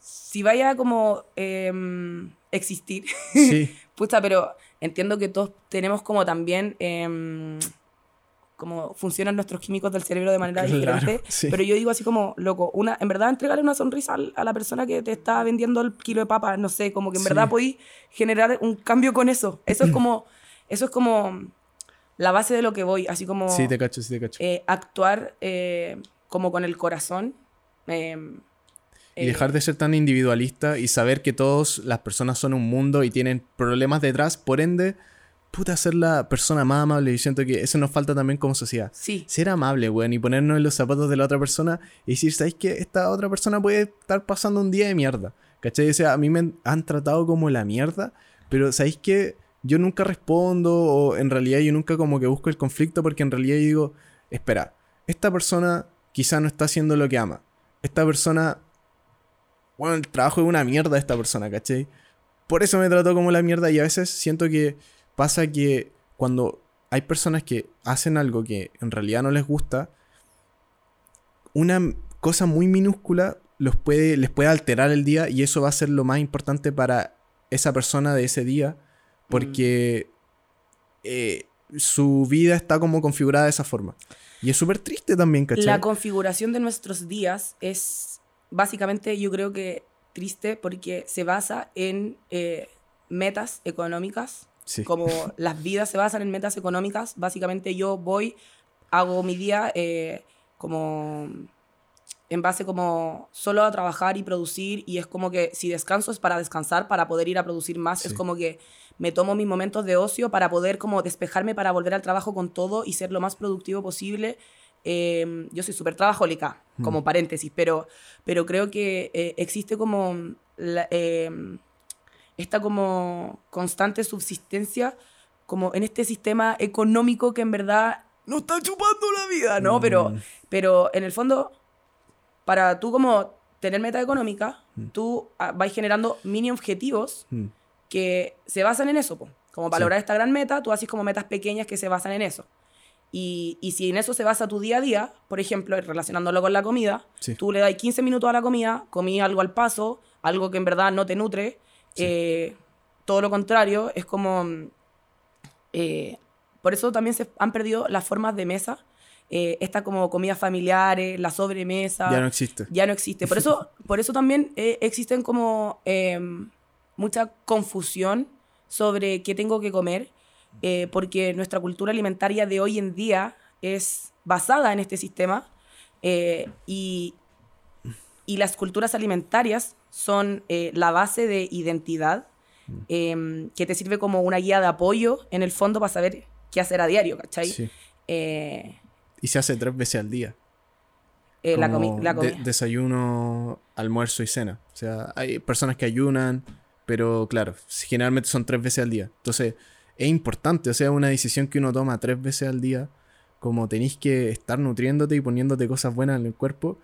Speaker 2: si vaya como em, existir,
Speaker 1: Sí,
Speaker 2: Pucha, pero entiendo que todos tenemos como también em, como funcionan nuestros químicos del cerebro de manera
Speaker 1: Claro,
Speaker 2: diferente.
Speaker 1: sí.
Speaker 2: Pero yo digo así como, loco, una, en verdad entregarle una sonrisa a la persona que te está vendiendo el kilo de papas, no sé, como que en
Speaker 1: Sí.
Speaker 2: verdad podéis generar un cambio con eso. Eso es como, eso es como la base de lo que voy, así como
Speaker 1: sí, te cacho, sí, te cacho.
Speaker 2: eh, actuar eh, como con el corazón. em,
Speaker 1: Y
Speaker 2: eh,
Speaker 1: dejar de ser tan individualista y saber que todas las personas son un mundo y tienen problemas detrás, por ende, puta, ser la persona más amable. Y siento que eso nos falta también como sociedad.
Speaker 2: Sí,
Speaker 1: Ser amable, weón, y ponernos en los zapatos de la otra persona y decir, ¿sabes qué? Esta otra persona puede estar pasando un día de mierda. ¿Cachai? O sea, a mí me han- tratado como la mierda, pero ¿sabéis qué? Yo nunca respondo o en realidad yo nunca como que busco el conflicto porque en realidad yo digo, espera, esta persona quizá no está haciendo lo que ama. Esta persona bueno, el trabajo es una mierda de esta persona, ¿cachai? Por eso me trató como la mierda y a veces siento que pasa que cuando hay personas que hacen algo que en realidad no les gusta, una cosa muy minúscula los puede, les puede alterar el día y eso va a ser lo más importante para esa persona de ese día porque eh, su vida está como configurada de esa forma. Y es súper triste también, ¿cachai?
Speaker 2: La configuración de nuestros días es básicamente, yo creo que triste porque se basa en eh, metas económicas.
Speaker 1: Sí.
Speaker 2: Como las vidas se basan en metas económicas, básicamente yo voy, hago mi día eh, como en base como solo a trabajar y producir y es como que si descanso es para descansar, para poder ir a producir más, es
Speaker 1: Sí.
Speaker 2: como que me tomo mis momentos de ocio para poder como despejarme para volver al trabajo con todo y ser lo más productivo posible. Eh, yo soy súper trabajólica, como paréntesis, pero, pero creo que eh, existe como la- eh, esta como constante subsistencia como en este sistema económico que en verdad no está chupando la vida, ¿no? Pero,
Speaker 1: Mm.
Speaker 2: pero en el fondo, para tú como tener meta económica, tú ah, vas generando mini objetivos
Speaker 1: Mm.
Speaker 2: que se basan en eso. po. Como para
Speaker 1: Sí.
Speaker 2: lograr esta gran meta, tú haces como metas pequeñas que se basan en eso. Y, y si en eso se basa tu día a día, por ejemplo, relacionándolo con la comida,
Speaker 1: Sí.
Speaker 2: tú le das 15 minutos a la comida, comí algo al paso, algo que en verdad no te nutre,
Speaker 1: Sí.
Speaker 2: eh, todo lo contrario, es como... mm, eh, por eso también se han perdido las formas de mesa, eh, esta como comidas familiares, la sobremesa
Speaker 1: Ya no existe.
Speaker 2: ya no existe. Por eso, por eso también eh, existen como eh, mucha confusión sobre qué tengo que comer, eh, porque nuestra cultura alimentaria de hoy en día es basada en este sistema eh, y, y las culturas alimentarias son eh, la base de identidad eh, que te sirve como una guía de apoyo en el fondo para saber qué hacer a diario, ¿cachai?
Speaker 1: Sí.
Speaker 2: Eh,
Speaker 1: Y se hace tres veces al día.
Speaker 2: eh, la,
Speaker 1: Como
Speaker 2: comi- la
Speaker 1: de-
Speaker 2: comida.
Speaker 1: desayuno, almuerzo y cena. O sea, hay personas que ayunan, pero claro, generalmente son tres veces al día. Entonces, es importante, o sea, una decisión que uno toma tres veces al día, como tenéis que estar nutriéndote y poniéndote cosas buenas en el cuerpo,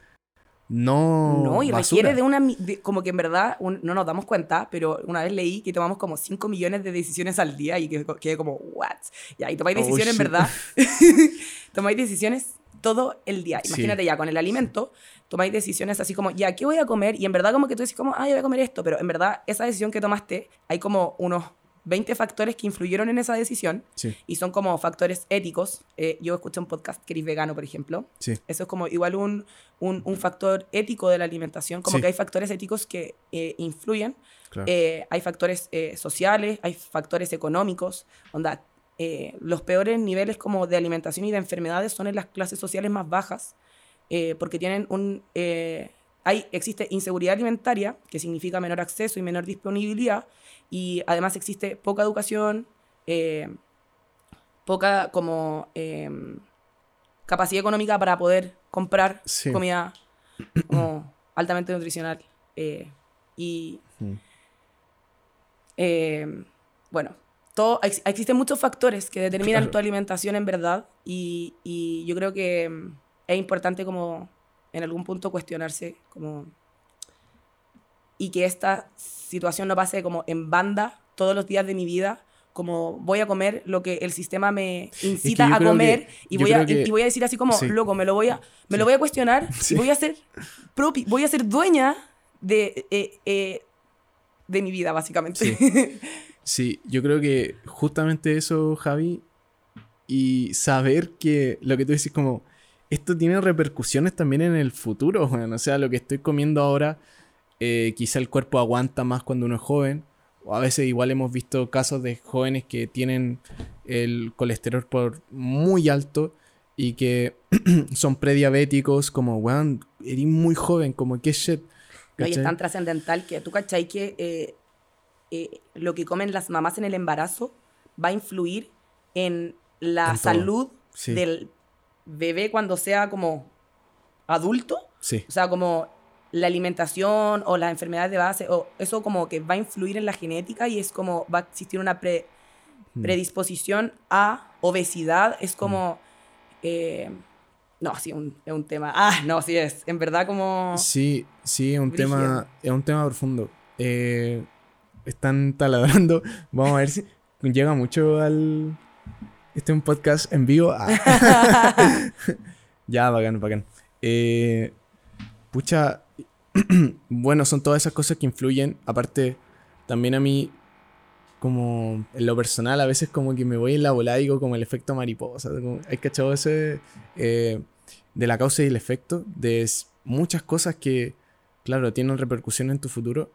Speaker 1: no.
Speaker 2: No, y
Speaker 1: basura.
Speaker 2: requiere de una. de- como que en verdad un- no nos damos cuenta, pero una vez leí que tomamos como 5 millones de decisiones al día y que quedé como, ¿what? Y ahí tomáis
Speaker 1: Oh,
Speaker 2: decisiones, en verdad. tomáis decisiones todo el día.
Speaker 1: Sí.
Speaker 2: Imagínate ya con el alimento, tomáis decisiones así como, ya, ¿qué voy a comer? Y en verdad, como que tú dices, como, ah, yo voy a comer esto, pero en verdad, esa decisión que tomaste, hay como unos 20 factores que influyeron en esa decisión
Speaker 1: Sí,
Speaker 2: y son como factores éticos. Eh, yo escuché un podcast que eres vegano, por ejemplo.
Speaker 1: sí.
Speaker 2: Eso es como igual un, un, un factor ético de la alimentación, como
Speaker 1: Sí.
Speaker 2: que hay factores éticos que eh, influyen,
Speaker 1: Claro.
Speaker 2: eh, hay factores eh, sociales, hay factores económicos, onda, eh, los peores niveles como de alimentación y de enfermedades son en las clases sociales más bajas, eh, porque tienen un... hay, existe inseguridad alimentaria, que significa menor acceso y menor disponibilidad, y además existe poca educación, eh, poca como em, capacidad económica para poder comprar
Speaker 1: Sí.
Speaker 2: comida como altamente nutricional. eh, y
Speaker 1: Mm.
Speaker 2: eh, bueno, todo, ex- existen muchos factores que determinan
Speaker 1: Claro.
Speaker 2: tu alimentación en verdad y, y yo creo que mm, es importante como en algún punto cuestionarse como y que esta situación no pase como en banda todos los días de mi vida como voy a comer lo que el sistema me incita
Speaker 1: yo
Speaker 2: a
Speaker 1: creo
Speaker 2: comer
Speaker 1: que-
Speaker 2: y voy a,
Speaker 1: que-
Speaker 2: y voy a decir así como
Speaker 1: sí.
Speaker 2: loco me lo voy a me
Speaker 1: Sí.
Speaker 2: lo voy a cuestionar
Speaker 1: Sí.
Speaker 2: y voy a ser propi voy a ser dueña de eh, eh, de mi vida básicamente
Speaker 1: Sí, yo creo que justamente eso, Javi, y saber que lo que tú dices como, esto tiene repercusiones también en el futuro, weón. o sea, lo que estoy comiendo ahora, eh, quizá el cuerpo aguanta más cuando uno es joven, o a veces igual hemos visto casos de jóvenes que tienen el colesterol por muy alto y que son prediabéticos, como, weón, eres muy joven, como, qué shit.
Speaker 2: No, y es tan trascendental que tú cachai que eh, eh, lo que comen las mamás en el embarazo va a influir en la
Speaker 1: En
Speaker 2: salud
Speaker 1: Sí.
Speaker 2: del bebé cuando sea como adulto.
Speaker 1: Sí,
Speaker 2: O sea, como la alimentación o las enfermedades de base, o eso como que va a influir en la genética y es como va a existir una pre-
Speaker 1: Mm.
Speaker 2: predisposición a obesidad. Es como... eh, no, sí, un- es un tema. Ah, no, sí es. En verdad como...
Speaker 1: Sí, sí, es un tema, es un tema profundo. Eh, están taladrando. Vamos a ver si llega mucho al. Este es un podcast en vivo. Ah. ya, bacán, bacán. Eh, pucha, bueno, son todas esas cosas que influyen. Aparte, también a mí como en lo personal, a veces como que me voy en la bola digo como el efecto mariposa. ¿Hay cachado ese eh, de la causa y el efecto? De muchas cosas que, claro, tienen repercusión en tu futuro.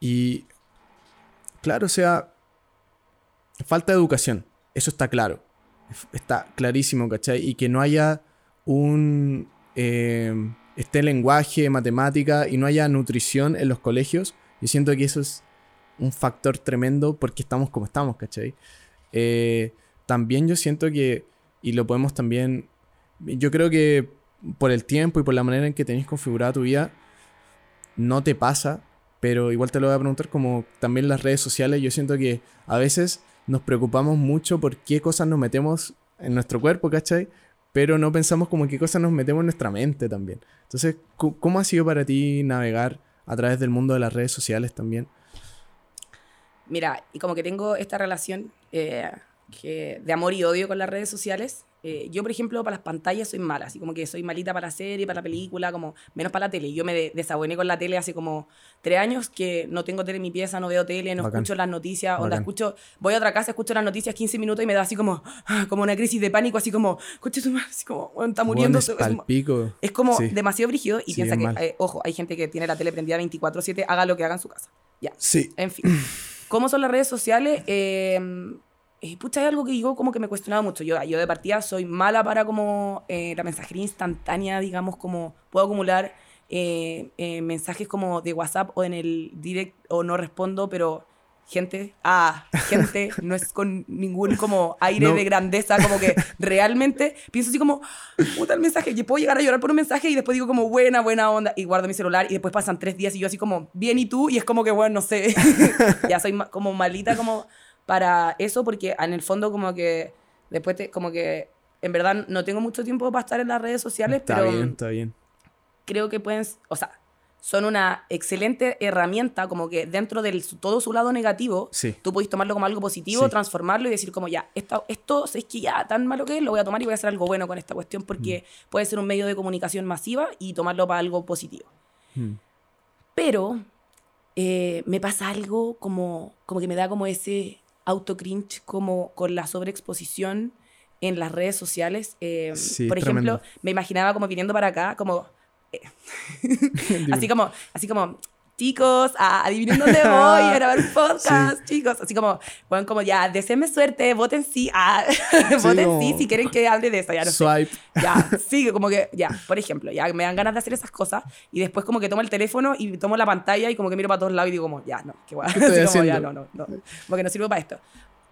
Speaker 1: Y, claro, o sea, falta de educación. Eso está claro. Está clarísimo, ¿cachai? Y que no haya un... eh, este lenguaje, matemática y no haya nutrición en los colegios. Yo siento que eso es un factor tremendo porque estamos como estamos, ¿cachai? Eh, también yo siento que, y lo podemos también, yo creo que por el tiempo y por la manera en que tenéis configurada tu vida, no te pasa, pero igual te lo voy a preguntar como también las redes sociales, yo siento que a veces nos preocupamos mucho por qué cosas nos metemos en nuestro cuerpo, ¿cachai? Pero no pensamos como qué cosas nos metemos en nuestra mente también. Entonces, ¿cómo ha sido para ti navegar a través del mundo de las redes sociales también?
Speaker 2: Mira, y como que tengo esta relación eh, que, de amor y odio con las redes sociales. Eh, yo, por ejemplo, para las pantallas soy mala, así como que soy malita para la serie, para la película, como menos para la tele. Yo me de- desabuené con la tele hace como tres años que no tengo tele en mi pieza, no veo tele, no
Speaker 1: Bacán.
Speaker 2: escucho las noticias, onda, escucho, voy a otra casa, escucho las noticias 15 minutos y me da así como, ah, como una crisis de pánico, así como, escucha tu madre", así como, "Weón, está muriendo.
Speaker 1: Bueno, es
Speaker 2: es como-
Speaker 1: palpico.
Speaker 2: es como
Speaker 1: Sí.
Speaker 2: demasiado brígido y
Speaker 1: Sí,
Speaker 2: piensa que, eh, ojo, hay gente que tiene la tele prendida 24/7, haga lo que haga en su casa. Ya.
Speaker 1: Sí.
Speaker 2: En fin. ¿Cómo son las redes sociales? Eh, eh, pucha, es algo que yo como que me he cuestionado mucho. Yo, yo de partida soy mala para como eh, la mensajería instantánea, digamos, como puedo acumular eh, eh, mensajes como de WhatsApp o en el direct o no respondo, pero gente, ah, gente, no es con ningún como aire
Speaker 1: No.
Speaker 2: de grandeza, como que realmente pienso así como, puta el mensaje, y puedo llegar a llorar por un mensaje y después digo como, buena, buena onda, y guardo mi celular y después pasan tres días y yo así como, bien, ¿y tú? Y es como que, bueno, no sé, ya soy como malita como para eso porque en el fondo como que después te, como que en verdad no tengo mucho tiempo para estar en las redes sociales,
Speaker 1: Está
Speaker 2: pero
Speaker 1: bien, está bien.
Speaker 2: creo que pueden, o sea, son una excelente herramienta como que dentro de todo su lado negativo,
Speaker 1: Sí.
Speaker 2: tú podés tomarlo como algo positivo,
Speaker 1: Sí.
Speaker 2: transformarlo y decir como ya, esto, esto es que ya tan malo que es, lo voy a tomar y voy a hacer algo bueno con esta cuestión porque
Speaker 1: Mm.
Speaker 2: puede ser un medio de comunicación masiva y tomarlo para algo positivo.
Speaker 1: Hmm.
Speaker 2: Pero eh, me pasa algo como, como que me da como ese auto cringe como con la sobreexposición en las redes sociales. Eh,
Speaker 1: Sí,
Speaker 2: por
Speaker 1: tremendo.
Speaker 2: ejemplo, me imaginaba como viniendo para acá, como eh, así como, así como, chicos, ah, adivinen dónde voy a grabar un podcast, chicos. Así como, bueno, como ya, deseenme suerte, voten sí, ah, voten
Speaker 1: como-
Speaker 2: sí si quieren que hable de eso, ya no sé.
Speaker 1: Swipe.
Speaker 2: Ya, sí, como que, ya, por ejemplo, ya me dan ganas de hacer esas cosas y después como que tomo el teléfono y tomo la pantalla y como que miro para todos lados y digo como, ya, no, qué guay.
Speaker 1: ¿Qué estoy
Speaker 2: Así como, ya, no, no, no, porque no sirvo para esto.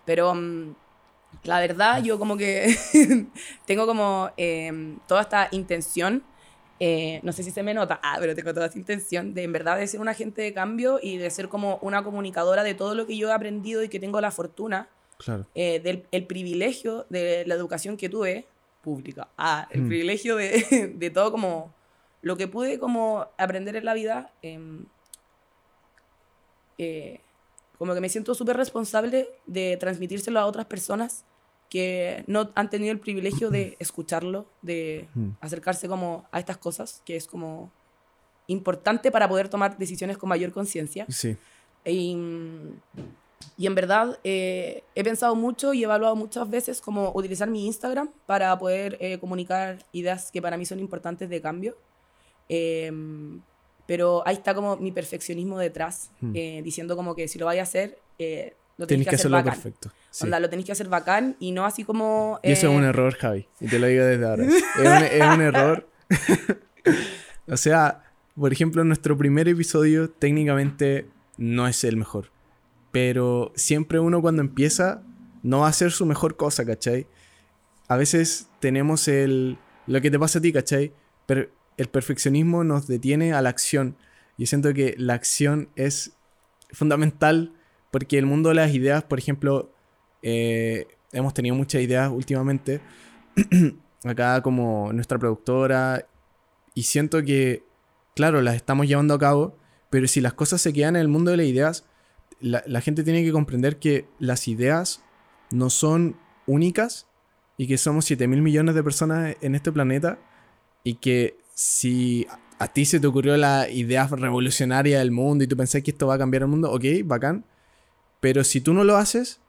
Speaker 2: Pero mm, la verdad, yo como que tengo como eh, toda esta intención, eh, no sé si se me nota, ah, pero tengo toda esta intención de en verdad de ser un agente de cambio y de ser como una comunicadora de todo lo que yo he aprendido y que tengo la fortuna
Speaker 1: Claro.
Speaker 2: eh, del el privilegio de la educación que tuve pública, ah, el
Speaker 1: Mm.
Speaker 2: privilegio de, de todo como lo que pude como aprender en la vida, em, eh, como que me siento súper responsable de transmitírselo a otras personas que no han tenido el privilegio de escucharlo, de
Speaker 1: Mm.
Speaker 2: acercarse como a estas cosas, que es como importante para poder tomar decisiones con mayor conciencia.
Speaker 1: Sí.
Speaker 2: Y, y en verdad eh, he pensado mucho y he evaluado muchas veces cómo utilizar mi Instagram para poder eh, comunicar ideas que para mí son importantes de cambio. Em, pero ahí está como mi perfeccionismo detrás,
Speaker 1: Hmm.
Speaker 2: eh, diciendo como que si lo vais a hacer, eh, lo tenéis
Speaker 1: que
Speaker 2: que hacer
Speaker 1: hacerlo
Speaker 2: bacán.
Speaker 1: perfecto. Sí.
Speaker 2: Onda, lo tenéis que hacer bacán y no así como...
Speaker 1: Y eso es
Speaker 2: eh,
Speaker 1: un error, Javi. Y te lo digo desde ahora. Es un, es un error. o sea, por ejemplo, nuestro primer episodio técnicamente no es el mejor. Pero siempre uno cuando empieza no va a hacer su mejor cosa, ¿cachai? A veces tenemos el... Lo que te pasa a ti, ¿cachai? Pero el perfeccionismo nos detiene a la acción. Yo siento que la acción es fundamental porque el mundo de las ideas, por ejemplo, eh, hemos tenido muchas ideas últimamente. Acá como nuestra productora. Y siento que, claro, las estamos llevando a cabo. Pero si las cosas se quedan en el mundo de las ideas, la, la gente tiene que comprender que las ideas no son únicas. Y que somos 7 mil millones de personas en este planeta. Y que si a ti se te ocurrió la idea revolucionaria del mundo y tú pensás que esto va a cambiar el mundo, ok, bacán Pero si tú no lo haces,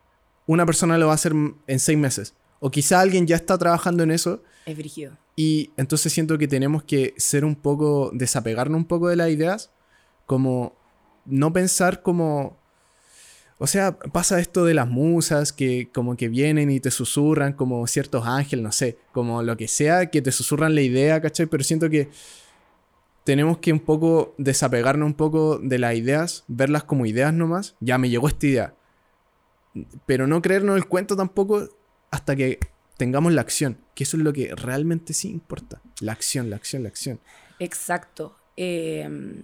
Speaker 1: una persona lo va a hacer en seis meses. O quizá alguien ya está trabajando en eso.
Speaker 2: Es brígido.
Speaker 1: Y entonces siento que tenemos que ser un poco, desapegarnos un poco de las ideas, como no pensar como... O sea, pasa esto de las musas que como que vienen y te susurran como ciertos ángeles, no sé, como lo que sea, que te susurran la idea, ¿cachai? Pero siento que tenemos que un poco desapegarnos un poco de las ideas, verlas como ideas nomás. Ya me llegó esta idea. Pero no creernos el cuento tampoco hasta que tengamos la acción, que eso es lo que realmente sí importa. La acción, la acción, la acción.
Speaker 2: Exacto. Em,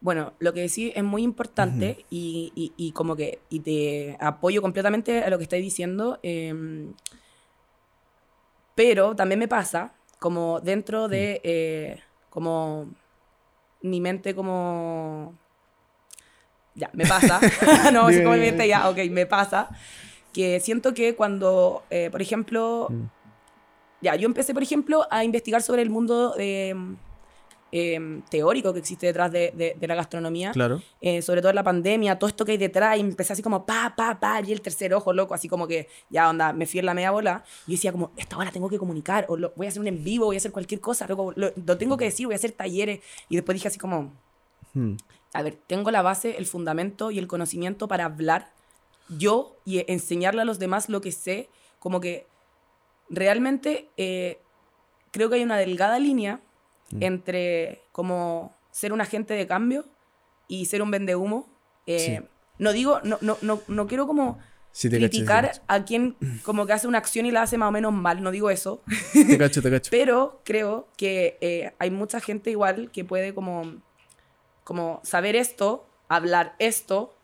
Speaker 2: bueno, lo que decís es muy importante y, como que y te apoyo completamente a lo que estáis diciendo. Em, pero también me pasa, como dentro de, eh, como mi mente como... Ya, me pasa. no, así como mi mente ya, ok, me pasa que siento que cuando, eh, por ejemplo, mm. ya, yo empecé, por ejemplo, a investigar sobre el mundo em, em, teórico que existe detrás de, de, la gastronomía,
Speaker 1: claro.
Speaker 2: Eh, sobre todo en la pandemia, todo esto que hay detrás, y empecé así como pa, pa, pa, y el tercer ojo, loco, así como que ya onda, me fui en la media bola, y decía como, esta hora tengo que comunicar, o lo, voy a hacer un en vivo, voy a hacer cualquier cosa, loco, lo, tengo que decir, voy a hacer talleres, y después dije así como, hmm. a ver, tengo la base, el fundamento y el conocimiento para hablar yo y enseñarle a los demás lo que sé, como que realmente eh, creo que hay una delgada línea mm. entre como ser un agente de cambio y ser un vendehumo. Eh, no digo, no, no, no, no quiero como criticar a quien como que hace una acción y la hace más o menos mal, no digo eso.
Speaker 1: Te cacho, te cacho.
Speaker 2: Pero creo que eh, hay mucha gente igual que puede como, como saber esto, hablar esto,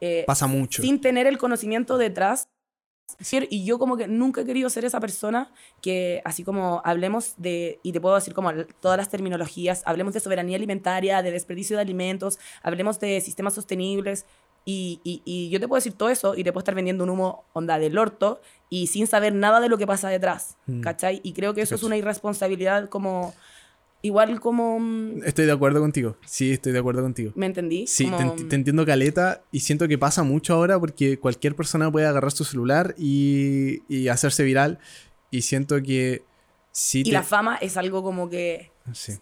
Speaker 1: eh, Pasa mucho.
Speaker 2: Sin tener el conocimiento detrás. Y yo como que nunca he querido ser esa persona que así como hablemos de, y te puedo decir como todas las terminologías, hablemos de soberanía alimentaria, de desperdicio de alimentos, hablemos de sistemas sostenibles, y, y, yo te puedo decir todo eso y te puedo estar vendiendo un humo onda del orto y sin saber nada de lo que pasa detrás, mm. ¿cachai? Y creo que eso es una irresponsabilidad como Igual como... Mm,
Speaker 1: estoy de acuerdo contigo. Sí, estoy de acuerdo contigo.
Speaker 2: ¿Me entendí?
Speaker 1: Sí, te, entiendo caleta y siento que pasa mucho ahora porque cualquier persona puede agarrar su celular y, y hacerse viral y siento que... Sí
Speaker 2: y la fama es algo como que...
Speaker 1: Sí.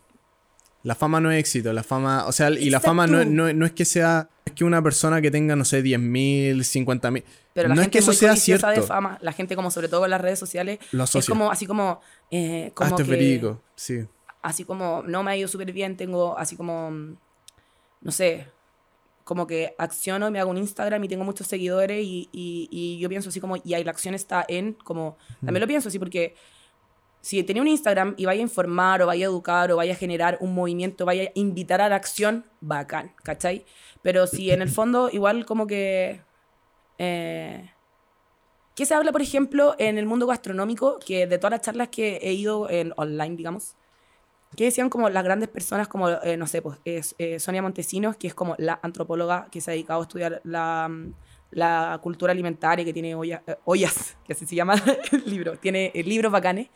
Speaker 1: La fama no es éxito, la fama, o sea, y la fama no, no, no, es que sea, es que una persona que tenga, no sé, 10.000, 50.000. Pero no es que eso sea cierto.
Speaker 2: de fama, la gente como sobre todo en las redes sociales, Lo es como, así como... Eh, como
Speaker 1: ah, verídico, sí
Speaker 2: así como no me ha ido súper bien, tengo así como, no sé, como que acciono, me hago un Instagram y tengo muchos seguidores y, y, yo pienso así como, y ahí la acción está en, como, también lo pienso así porque si tenía un Instagram y vaya a informar o vaya a educar o vaya a generar un movimiento, vaya a invitar a la acción, bacán, ¿cachai? Pero si en el fondo igual como que... Eh, ¿Qué se habla, por ejemplo, en el mundo gastronómico? Que de todas las charlas que he ido en online, digamos, que decían como las grandes personas como, eh, no sé, pues es, eh, Sonia Montesinos, que es como la antropóloga que se ha dedicado a estudiar la, mm, la cultura alimentaria, que tiene olla, eh, ollas, que así se llama el libro, tiene libros bacanes,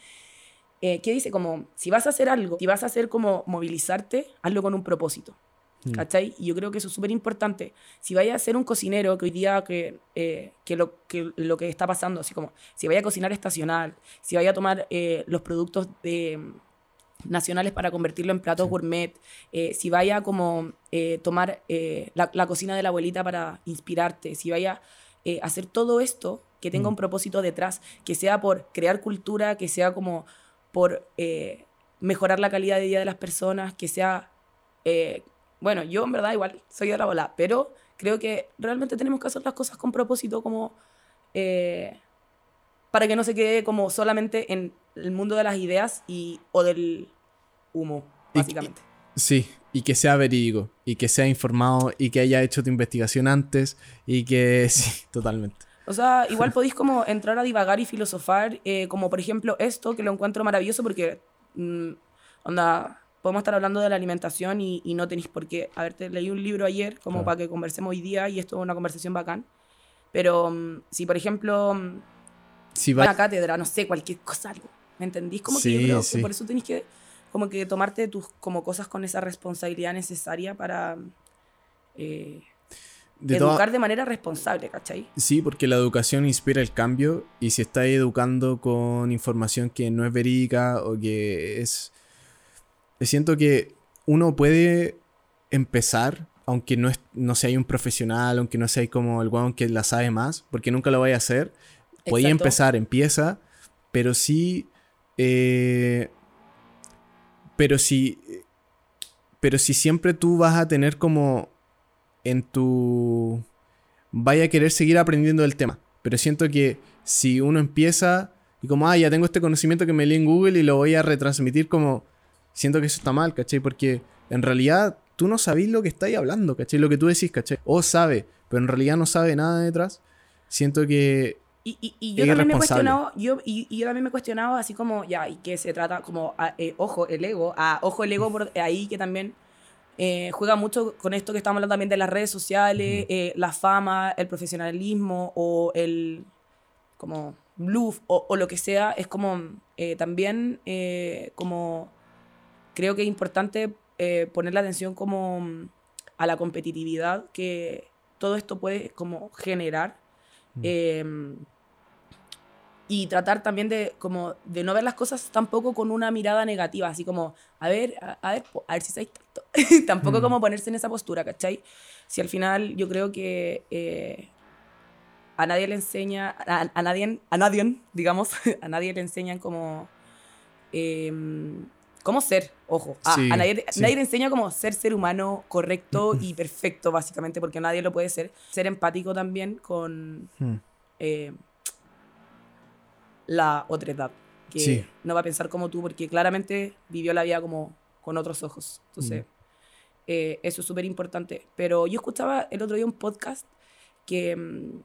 Speaker 2: que dice como, si vas a hacer algo, si vas a hacer como movilizarte, hazlo con un propósito. Mm. ¿Cachai? Y yo creo que eso es súper importante. Si vaya a ser un cocinero, que hoy día que, que, lo, que lo que está pasando, así como, si vaya a cocinar estacional, si vaya a tomar los productos de, nacionales para convertirlo en platos gourmet, eh, si vaya como eh, tomar eh, la, cocina de la abuelita para inspirarte, si vaya a hacer todo esto que tenga un mm. propósito detrás, que sea por crear cultura, que sea como por mejorar la calidad de vida de las personas, que sea, bueno, yo en verdad igual soy de la bola, pero creo que realmente tenemos que hacer las cosas con propósito como para que no se quede como solamente en el mundo de las ideas y, o del humo, básicamente.
Speaker 1: sí, y que sea verídico, y que sea informado, y que haya hecho tu investigación antes, y que sí, totalmente.
Speaker 2: O sea, igual podéis como entrar a divagar y filosofar, eh, como por ejemplo esto, que lo encuentro maravilloso porque, mm, onda, podemos estar hablando de la alimentación y, no tenéis por qué. A ver, te leí un libro ayer como para que conversemos hoy día y esto es una conversación bacán. Pero mm, si, por ejemplo, mm, si va... una cátedra, no sé, cualquier cosa, algo, ¿me entendís? Como que yo que por eso tenéis que como que tomarte tus como cosas con esa responsabilidad necesaria para... Eh,
Speaker 1: de toda-
Speaker 2: educar de manera responsable, ¿cachai?
Speaker 1: Sí, porque la educación inspira el cambio y si estás educando con información que no es verídica o que es... Siento que uno puede empezar, aunque no, es, no sea un profesional, aunque no sea como el weón que la sabe más, porque nunca lo vaya a hacer. Podía
Speaker 2: Exacto.
Speaker 1: empezar, empieza, pero sí... eh, pero si... Pero si siempre tú vas a tener como en tu vaya a querer seguir aprendiendo del tema. Pero siento que si uno empieza y como, ah, ya tengo este conocimiento que me leí en Google y lo voy a retransmitir como, siento que eso está mal, ¿cachai? Porque en realidad tú no sabís lo que estáis hablando, ¿cachai? Lo que tú decís, ¿cachai? O sabe, pero en realidad no sabe nada detrás. Siento que...
Speaker 2: Y, y, y yo también me cuestionado, yo, y, y yo también me he cuestionado así como, ya, y que se trata como, ah, eh, ojo, el ego, ah, ojo, el ego por ahí que también eh, juega mucho con esto que estamos hablando también de las redes sociales, eh, la fama, el profesionalismo o el, como, bluff o, o lo que sea, es como, también, eh, como, creo que es importante poner la atención como mm, a la competitividad que todo esto puede como generar. Eh, y tratar también de como de no ver las cosas tampoco con una mirada negativa, así como, a ver, a, a ver, a ver si sabéis tanto. tampoco
Speaker 1: Mm.
Speaker 2: como ponerse en esa postura, ¿cachai? Si al final yo creo que eh, a nadie le enseña, a, a nadie, a nadie, digamos, a nadie le enseñan como em, cómo ser, ojo. Ah,
Speaker 1: Sí,
Speaker 2: a nadie,
Speaker 1: sí.
Speaker 2: nadie le enseña como ser ser humano correcto y perfecto, básicamente, porque nadie lo puede ser. Ser empático también con
Speaker 1: hmm,
Speaker 2: eh, la otredad, que
Speaker 1: Sí.
Speaker 2: no va a pensar como tú, porque claramente vivió la vida como con otros ojos. Entonces, eh, eso es súper importante. Pero yo escuchaba el otro día un podcast que, mm,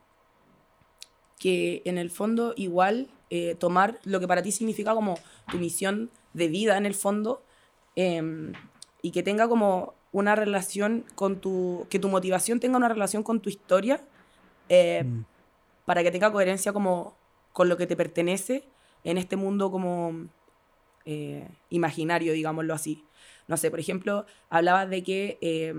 Speaker 2: que en el fondo igual eh, tomar lo que para ti significa como tu misión de vida en el fondo em, y que tenga como una relación con tu, que tu motivación tenga una relación con tu historia eh,
Speaker 1: mm,
Speaker 2: para que tenga coherencia como con lo que te pertenece en este mundo como eh, imaginario, digámoslo así. No sé, por ejemplo, hablaba de que eh,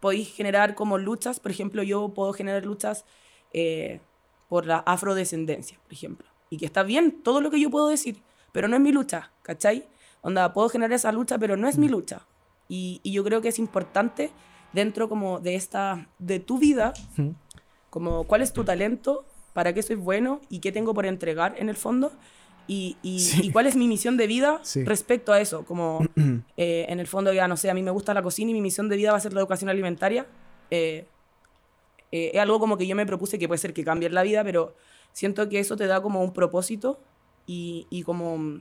Speaker 2: podéis generar como luchas, por ejemplo, yo puedo generar luchas eh, por la afrodescendencia, por ejemplo. Y que está bien todo lo que yo puedo decir, pero no es mi lucha, ¿cachai? Onda, puedo generar esa lucha, pero no es mi lucha. Y, y yo creo que es importante dentro como de esta, de tu vida,
Speaker 1: hmm.
Speaker 2: como cuál es tu talento, para qué soy bueno y qué tengo por entregar en el fondo y, y-
Speaker 1: Sí.
Speaker 2: y cuál es mi misión de vida
Speaker 1: Sí.
Speaker 2: respecto a eso. Como eh, en el fondo ya no sé, a mí me gusta la cocina y mi misión de vida va a ser la educación alimentaria. Eh, eh, es algo como que yo me propuse que puede ser que cambie la vida, pero siento que eso te da como un propósito y, y como...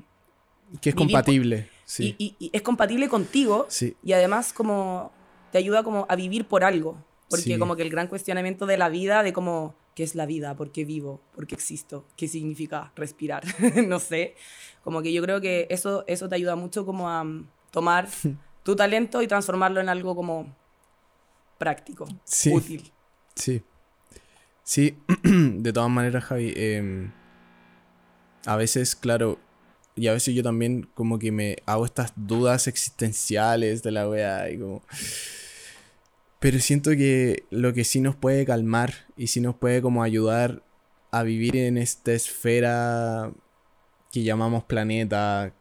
Speaker 1: Que es compatible. Sí.
Speaker 2: Y, es compatible contigo
Speaker 1: sí.
Speaker 2: y además como te ayuda como a vivir por algo. Porque
Speaker 1: Sí.
Speaker 2: como que el gran cuestionamiento de la vida, de como, ¿qué es la vida? ¿Por qué vivo? ¿Por qué existo? ¿Qué significa respirar? no sé. Como que yo creo que eso, eso te ayuda mucho como a mm, tomar tu talento y transformarlo en algo como práctico,
Speaker 1: Sí.
Speaker 2: útil.
Speaker 1: Sí. Sí, de todas maneras, Javi, em, a veces, claro, y a veces yo también como que me hago estas dudas existenciales de la wea y como... Pero siento que lo que sí nos puede calmar y sí nos puede como ayudar a vivir en esta esfera que llamamos planeta,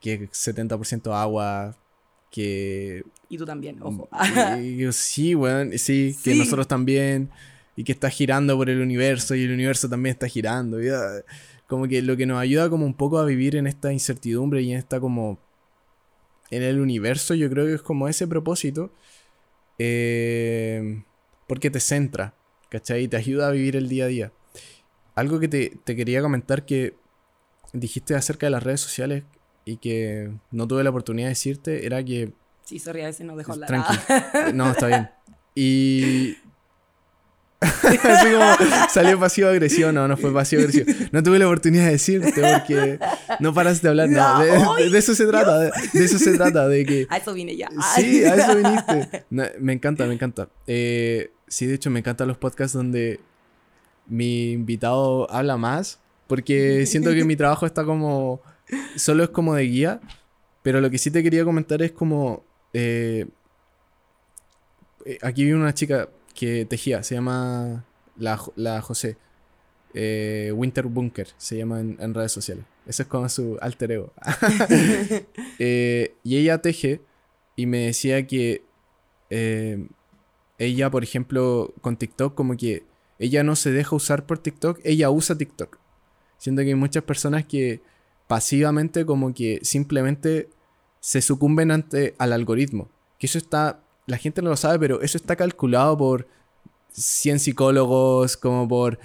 Speaker 1: que es 70% agua, que
Speaker 2: Y tú también, ojo.
Speaker 1: y yo, sí, weón, sí, que nosotros también, y que está girando por el universo, y el universo también está girando, y, ah, como que lo que nos ayuda como un poco a vivir en esta incertidumbre y en esta como, en el universo, yo creo que es como ese propósito, eh, porque te centra, ¿cachai? Y te ayuda a vivir el día a día. Algo que te, te quería comentar que dijiste acerca de las redes sociales y que no tuve la oportunidad de decirte, era que
Speaker 2: Sí, sorry, a veces no dejo hablar.
Speaker 1: Tranqui. No, está bien. Y. Así como salió pasivo agresivo. No, no fue pasivo agresivo. No tuve la oportunidad de decirte porque no paras de hablar. No, de, de- de eso se trata. De, de eso se trata. De que.
Speaker 2: A eso vine ya.
Speaker 1: Sí, a eso viniste. No, me encanta, me encanta. Eh, sí, de hecho, me encantan los podcasts donde mi invitado habla más. Porque siento que mi trabajo está como. Solo es como de guía. Pero lo que sí te quería comentar es como. eh, eh, aquí viene una chica que tejía, se llama la, la José. Eh, Winter Bunker se llama en, redes sociales. Ese es como su alter ego. Eh, y ella teje y me decía que eh, ella, por ejemplo, con TikTok, como que ella no se deja usar por TikTok, ella usa TikTok. Siento que hay muchas personas que pasivamente como que simplemente se sucumben ante al algoritmo. Que eso está, la gente no lo sabe, pero eso está calculado por 100 psicólogos, como por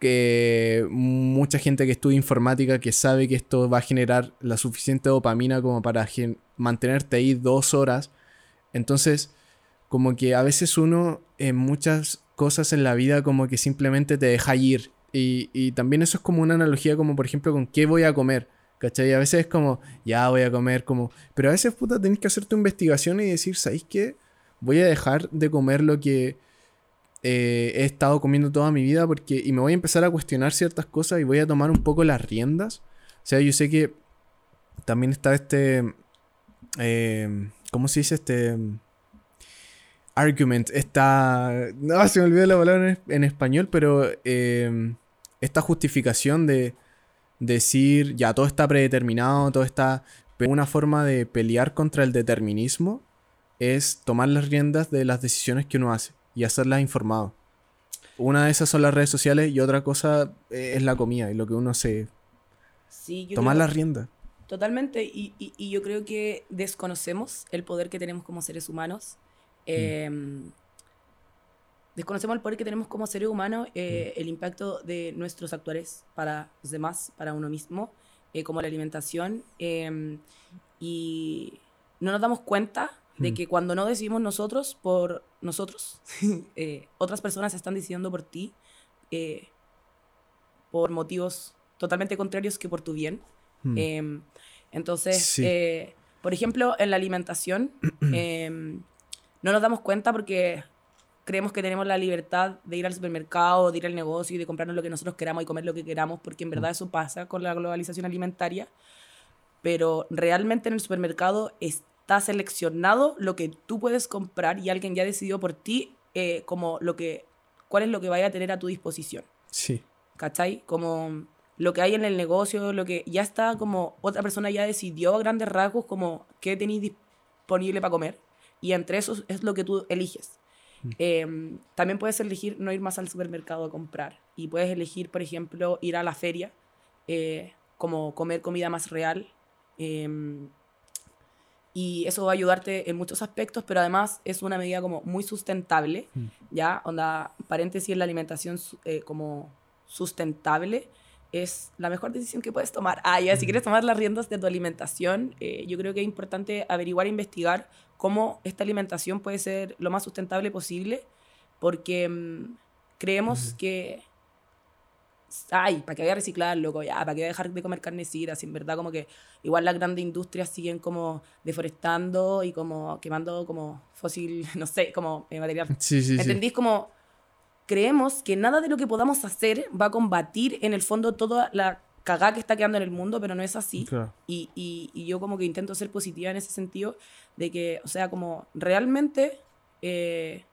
Speaker 1: que mucha gente que estudia informática que sabe que esto va a generar la suficiente dopamina como para mantenerte ahí dos horas. Entonces, como que a veces uno en muchas cosas en la vida como que simplemente te deja ir. Y, también eso es como una analogía como por ejemplo con qué voy a comer. ¿Cachai? A veces es como, ya voy a comer como... Pero a veces, puta, tenés que hacer tu investigación y decir, ¿sabéis qué? Voy a dejar de comer lo que eh, he estado comiendo toda mi vida porque... Y me voy a empezar a cuestionar ciertas cosas y voy a tomar un poco las riendas. O sea, yo sé que también está este... Eh, ¿Cómo se dice? Este argument, esta... No, se me olvidó la palabra en, español, pero em, esta justificación de decir, ya todo está predeterminado, todo está... Pero una forma de pelear contra el determinismo es tomar las riendas de las decisiones que uno hace y hacerlas informado. Una de esas son las redes sociales y otra cosa eh, es la comida y lo que uno se...
Speaker 2: Sí,
Speaker 1: tomar las riendas.
Speaker 2: Totalmente, y, y, yo creo que desconocemos el poder que tenemos como seres humanos Em, desconocemos el poder que tenemos como seres humanos, eh, el impacto de nuestros actuales para los demás, para uno mismo, eh, como la alimentación. Em, y no nos damos cuenta de que cuando no decidimos nosotros por nosotros, eh, otras personas están decidiendo por ti por motivos totalmente contrarios que por tu bien. Em, entonces, por ejemplo, en la alimentación, no nos damos cuenta porque creemos que tenemos la libertad de ir al supermercado, de ir al negocio y de comprarnos lo que nosotros queramos y comer lo que queramos, porque en verdad eso pasa con la globalización alimentaria. Pero realmente en el supermercado está seleccionado lo que tú puedes comprar y alguien ya decidió por ti eh, como lo que, cuál es lo que vaya a tener a tu disposición.
Speaker 1: Sí.
Speaker 2: ¿Cachai? Como lo que hay en el negocio, lo que ya está como otra persona ya decidió a grandes rasgos como qué tenéis disponible para comer y entre esos es lo que tú eliges. Mm. Em, también puedes elegir no ir más al supermercado a comprar y puedes elegir, por ejemplo, ir a la feria, eh, como comer comida más real. Em, y eso va a ayudarte en muchos aspectos, pero además es una medida como muy sustentable, mm. ¿ya? Onda, paréntesis, la alimentación eh, como sustentable es la mejor decisión que puedes tomar. Ah, ya, si quieres tomar las riendas de tu alimentación, eh, yo creo que es importante averiguar e investigar cómo esta alimentación puede ser lo más sustentable posible, porque mm, creemos que, ay, para que vaya a reciclar, loco, ya, para que vaya a dejar de comer carnecitas, en verdad como que igual las grandes industrias siguen como deforestando y como quemando como fósil, no sé, como eh, material.
Speaker 1: Sí, sí,
Speaker 2: ¿Entendís? Como creemos que nada de lo que podamos hacer va a combatir en el fondo toda la cagada que está quedando en el mundo, pero no es así. Y, y, yo como que intento ser positiva en ese sentido, de que, o sea, como realmente eh,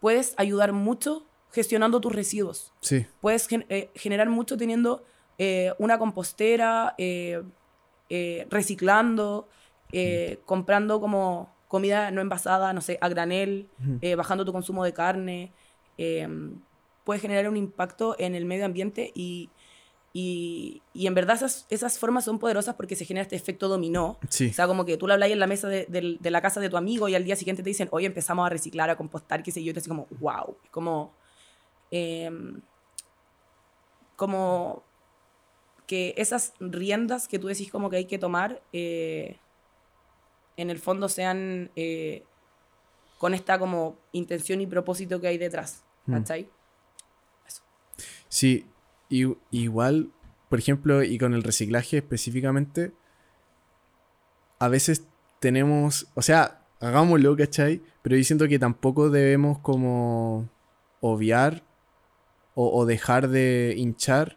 Speaker 2: puedes ayudar mucho gestionando tus residuos.
Speaker 1: Sí.
Speaker 2: Puedes eh, generar mucho teniendo eh, una compostera, reciclando, comprando como comida no envasada, no sé, a granel, bajando tu consumo de carne, Em, puede generar un impacto en el medio ambiente y, y, y en verdad esas, esas, formas son poderosas porque se genera este efecto dominó. O sea, como que tú lo hablas en la mesa de, de, la casa de tu amigo y al día siguiente te dicen, hoy empezamos a reciclar, a compostar, qué sé yo, y te así como, wow, como... Em, como que esas riendas que tú decís como que hay que tomar, eh, en el fondo sean eh, con esta como intención y propósito que hay detrás. Mm. ¿Cachai? Eso.
Speaker 1: Sí, igual, por ejemplo, y con el reciclaje específicamente, a veces tenemos, o sea, hagámoslo, ¿cachai? Pero yo siento que tampoco debemos como obviar o, dejar de hinchar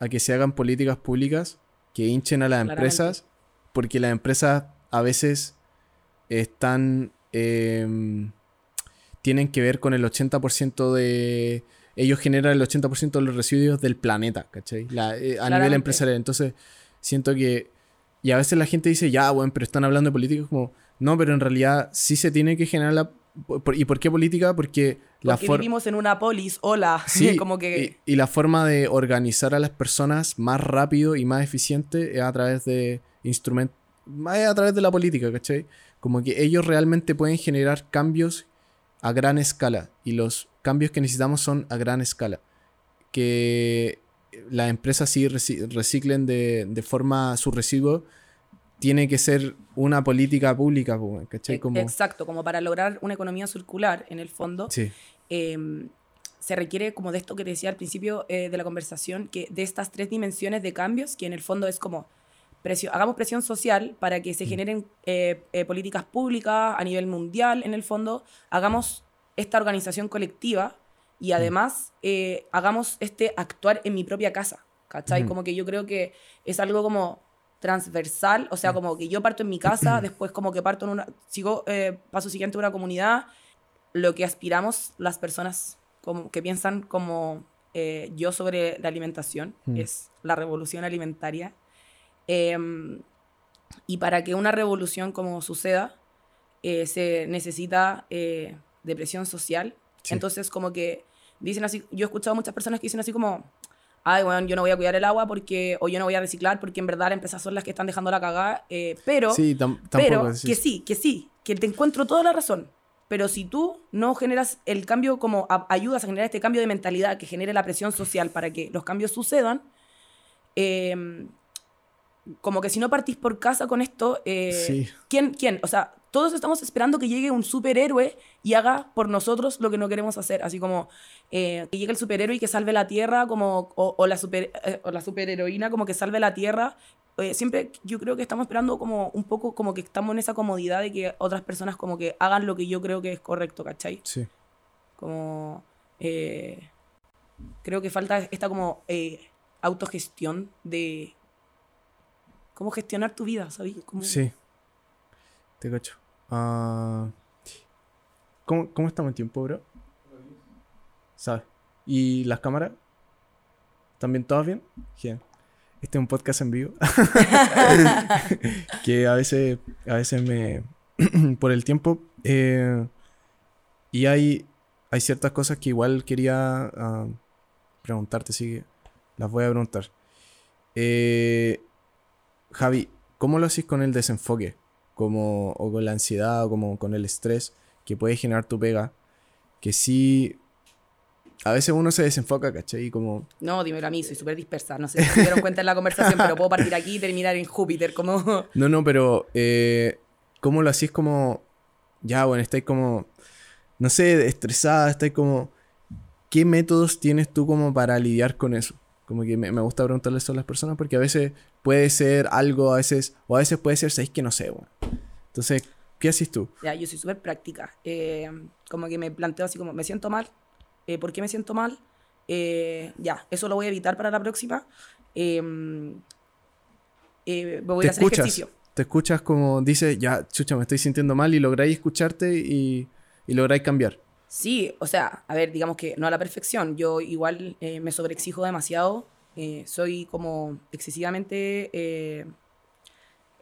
Speaker 1: a que se hagan políticas públicas que hinchen a las empresas, porque las empresas a veces están em, tienen que ver con el 80% de... Ellos generan el 80% de los residuos del planeta, ¿cachai? La- eh, a nivel empresarial. Entonces, siento que... Y a veces la gente dice, ya, bueno, pero están hablando de política. Como, no, pero en realidad sí se tiene que generar la... ¿Y por qué política? Porque la
Speaker 2: Porque vivimos en una polis, hola.
Speaker 1: Sí,
Speaker 2: como que.
Speaker 1: y, y la forma de organizar a las personas más rápido y más eficiente es a través de instrumentos, es a través de la política, ¿cachai? Como que ellos realmente pueden generar cambios a gran escala y los cambios que necesitamos son a gran escala. Que las empresas sí reci- reciclen de, de forma su residuo tiene que ser una política pública, ¿cachai?
Speaker 2: e-
Speaker 1: Como,
Speaker 2: Exacto, como para lograr una economía circular, en el fondo,
Speaker 1: sí,
Speaker 2: eh, se requiere como de esto que te decía al principio eh, de la conversación, que de estas tres dimensiones de cambios, que en el fondo es como presio- hagamos presión social para que
Speaker 1: Mm.
Speaker 2: se generen eh, eh, políticas públicas a nivel mundial, en el fondo, hagamos esta organización colectiva y
Speaker 1: Mm.
Speaker 2: además eh, hagamos este actuar en mi propia casa, ¿cachai?
Speaker 1: Ujú.
Speaker 2: Como que yo creo que es algo como transversal, o sea, como que yo parto en mi casa, después como que parto en una, sigo, eh, paso siguiente a una comunidad, lo que aspiramos las personas como, que piensan como eh, yo sobre la alimentación
Speaker 1: Mm.
Speaker 2: es la revolución alimentaria. Em, y para que una revolución como suceda, eh, se necesita eh, de presión social.
Speaker 1: Sí.
Speaker 2: Entonces, como que dicen así, yo he escuchado muchas personas que dicen así como, ay, bueno, yo no voy a cuidar el agua porque, o yo no voy a reciclar porque en verdad las empresas son las que están dejando la cagada, eh, pero...
Speaker 1: sí, tam- tampoco
Speaker 2: Pero
Speaker 1: es-
Speaker 2: que sí, que sí, que te encuentro toda la razón. Pero si tú no generas el cambio, como a- ayudas a generar este cambio de mentalidad que genere la presión social para que los cambios sucedan, eh, como que si no partís por casa con esto, eh,
Speaker 1: Sí.
Speaker 2: ¿quién, ¿quién? O sea, todos estamos esperando que llegue un superhéroe y haga por nosotros lo que no queremos hacer. Así como eh, que llegue el superhéroe y que salve la tierra, como, o, o la, super, eh, o la superheroína como que salve la tierra. Eh, siempre yo creo que estamos esperando como un poco como que estamos en esa comodidad de que otras personas como que hagan lo que yo creo que es correcto, ¿cachai?
Speaker 1: Sí.
Speaker 2: Como creo que falta esta como autogestión de cómo gestionar tu vida, ¿sabes?
Speaker 1: Sí. Te cacho. Ah, ¿cómo, ¿Cómo estamos en tiempo, bro? ¿Sabes? ¿Y las cámaras? ¿También todas bien? Bien. Este es un podcast en vivo. que a veces, a veces me... por el tiempo... eh, y hay, hay ciertas cosas que igual quería ah, preguntarte, que las voy a preguntar. Eh, Javi, ¿cómo lo haces con el desenfoque? Como, o con la ansiedad, o como con el estrés que puede generar tu pega. Que sí. A veces uno se desenfoca, ¿cachai? Y como.
Speaker 2: No, dímelo a mí, soy súper dispersa. No sé si se dieron cuenta en la conversación, pero puedo partir aquí y terminar en Júpiter, como...
Speaker 1: No, no, pero. eh, ¿Cómo lo hacís como. Ya, bueno, estáis como. No sé, estresada, estáis como. ¿Qué métodos tienes tú como para lidiar con eso? Como que me, me gusta preguntarle eso a las personas porque a veces puede ser algo, a veces. O a veces puede ser, sabéis que no sé, bueno. Entonces, ¿qué haces tú?
Speaker 2: Ya, yo soy súper práctica. Eh, como que me planteo así como, me siento mal. Eh, ¿Por qué me siento mal? Eh, ya, eso lo voy a evitar para la próxima. Voy
Speaker 1: te
Speaker 2: a hacer
Speaker 1: escuchas,
Speaker 2: ejercicio.
Speaker 1: te escuchas como dices, ya, chucha, me estoy sintiendo mal y lográis escucharte y, y lográis cambiar.
Speaker 2: Sí, o sea, a ver, digamos que no a la perfección. Yo igual eh, me sobreexijo demasiado. soy como excesivamente...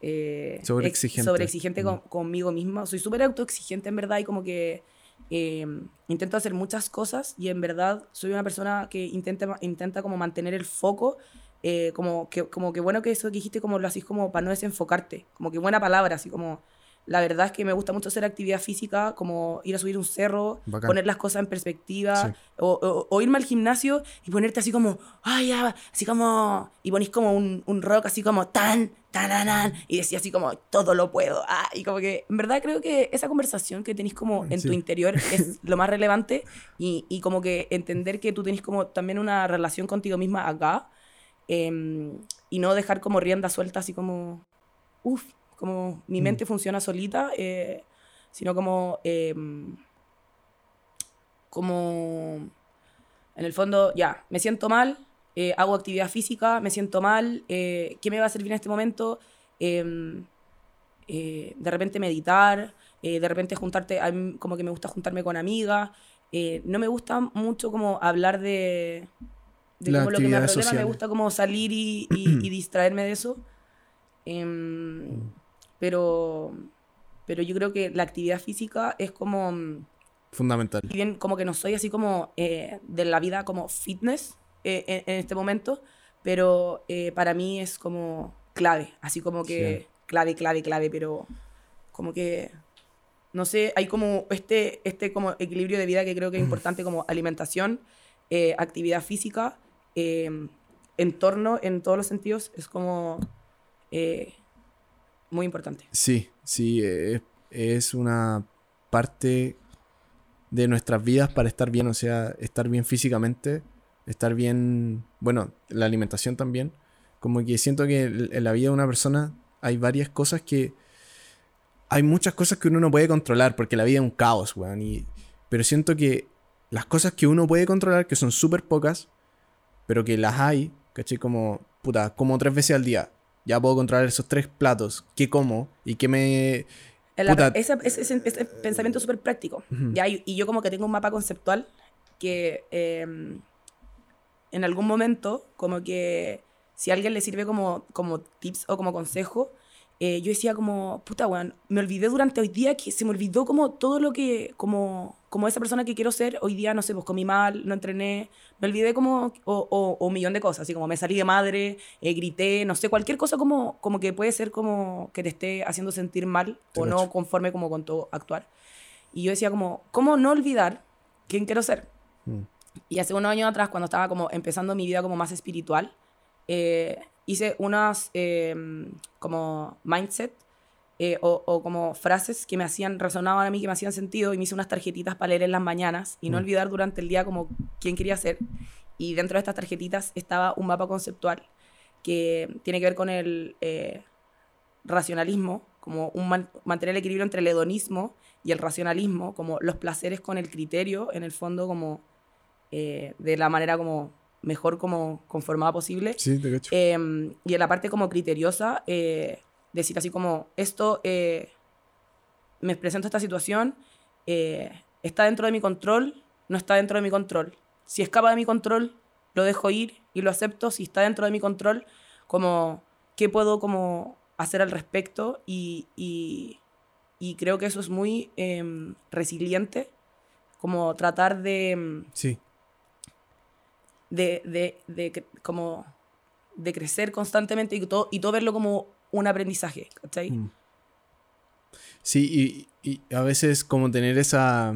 Speaker 2: eh, ex-
Speaker 1: Sobreexigente.
Speaker 2: sobreexigente con-
Speaker 1: Mm.
Speaker 2: conmigo misma. Soy súper autoexigente en verdad y como que eh, intento hacer muchas cosas y en verdad soy una persona que intenta, intenta como mantener el foco. eh, como, que, como que bueno que eso que dijiste como lo hacís como para no desenfocarte. Como que buena palabra, así como... La verdad es que me gusta mucho hacer actividad física, como ir a subir un cerro,
Speaker 1: Bacán.
Speaker 2: poner las cosas en perspectiva,
Speaker 1: Sí.
Speaker 2: o, o- o irme al gimnasio y ponerte así como, ay, ya, así como, y ponís como un, un rock así como tan, tan, y decía así como, todo lo puedo, ah, y como que, en verdad creo que esa conversación que tenéis como en
Speaker 1: Sí.
Speaker 2: tu interior es lo más relevante, y, y como que entender que tú tenés como también una relación contigo misma acá, em, y no dejar como rienda suelta así como, uff, como mi
Speaker 1: Mm.
Speaker 2: mente funciona solita, eh, sino como, em, como, en el fondo, ya, me siento mal, eh, hago actividad física, me siento mal, eh, ¿qué me va a servir en este momento? Em, de repente meditar, de repente juntarte, a mí como que me gusta juntarme con amigas, no me gusta mucho como hablar de, de como lo que me problema, me gusta como salir y, y- y distraerme de eso. Em, pero, pero yo creo que la actividad física es como, mm,
Speaker 1: Fundamental.
Speaker 2: si bien como que no soy así como eh, de la vida como fitness eh, en, en este momento, pero eh, para mí es como clave, así como que
Speaker 1: Sí.
Speaker 2: clave, clave, clave, pero como que, no sé, hay como este, este como equilibrio de vida que creo que es importante como alimentación, eh, actividad física, eh, entorno en todos los sentidos, es como eh, muy importante.
Speaker 1: Sí, sí, es, es una parte de nuestras vidas para estar bien, o sea, estar bien físicamente, estar bien, bueno, la alimentación también. Como que siento que en en la vida de una persona hay varias cosas que... Hay muchas cosas que uno no puede controlar porque la vida es un caos, weón. Y, pero siento que las cosas que uno puede controlar, que son súper pocas, pero que las hay, ¿cachai? Como, puta, como tres veces al día. Ya puedo controlar esos tres platos, qué como y qué me... Puta.
Speaker 2: ese, ese- ese- ese pensamiento súper práctico. ¿ya? Y, y yo como que tengo un mapa conceptual que eh, en algún momento, como que si a alguien le sirve como, como tips o como consejo, eh, yo decía como, puta, weón, me olvidé durante hoy día que se me olvidó como todo lo que, como, como esa persona que quiero ser, hoy día, no sé, pues comí mal, no entrené, me olvidé como, o, o- o un millón de cosas, así como me salí de madre, eh, grité, no sé, cualquier cosa como, como que puede ser como que te esté haciendo sentir mal
Speaker 1: Te
Speaker 2: o no conforme como con tu actuar. Y yo decía como, ¿cómo no olvidar quién quiero ser?
Speaker 1: Mm.
Speaker 2: Y hace unos años atrás, cuando estaba como empezando mi vida como más espiritual, eh, hice unas eh, como mindset eh, o, o como frases que me hacían, resonaban a mí, que me hacían sentido, y me hice unas tarjetitas para leer en las mañanas y no
Speaker 1: Mm.
Speaker 2: olvidar durante el día como quién quería ser. Y dentro de estas tarjetitas estaba un mapa conceptual que tiene que ver con el eh, racionalismo, como un man- mantener el equilibrio entre el hedonismo y el racionalismo, como los placeres con el criterio, en el fondo como eh, de la manera como mejor como conformada posible.
Speaker 1: Sí, te cacho.
Speaker 2: Em, y en la parte como criteriosa, decir así como, esto, eh, me presento esta situación, eh, está dentro de mi control, no está dentro de mi control. Si escapa de mi control, lo dejo ir y lo acepto. Si está dentro de mi control, como, ¿qué puedo como hacer al respecto? Y, y- y creo que eso es muy em, resiliente, como tratar de... em,
Speaker 1: Sí,
Speaker 2: de, de, de cre- como de crecer constantemente y todo, y todo verlo como un aprendizaje, ¿cachai?
Speaker 1: Mm. Sí, y, y a veces como tener esa...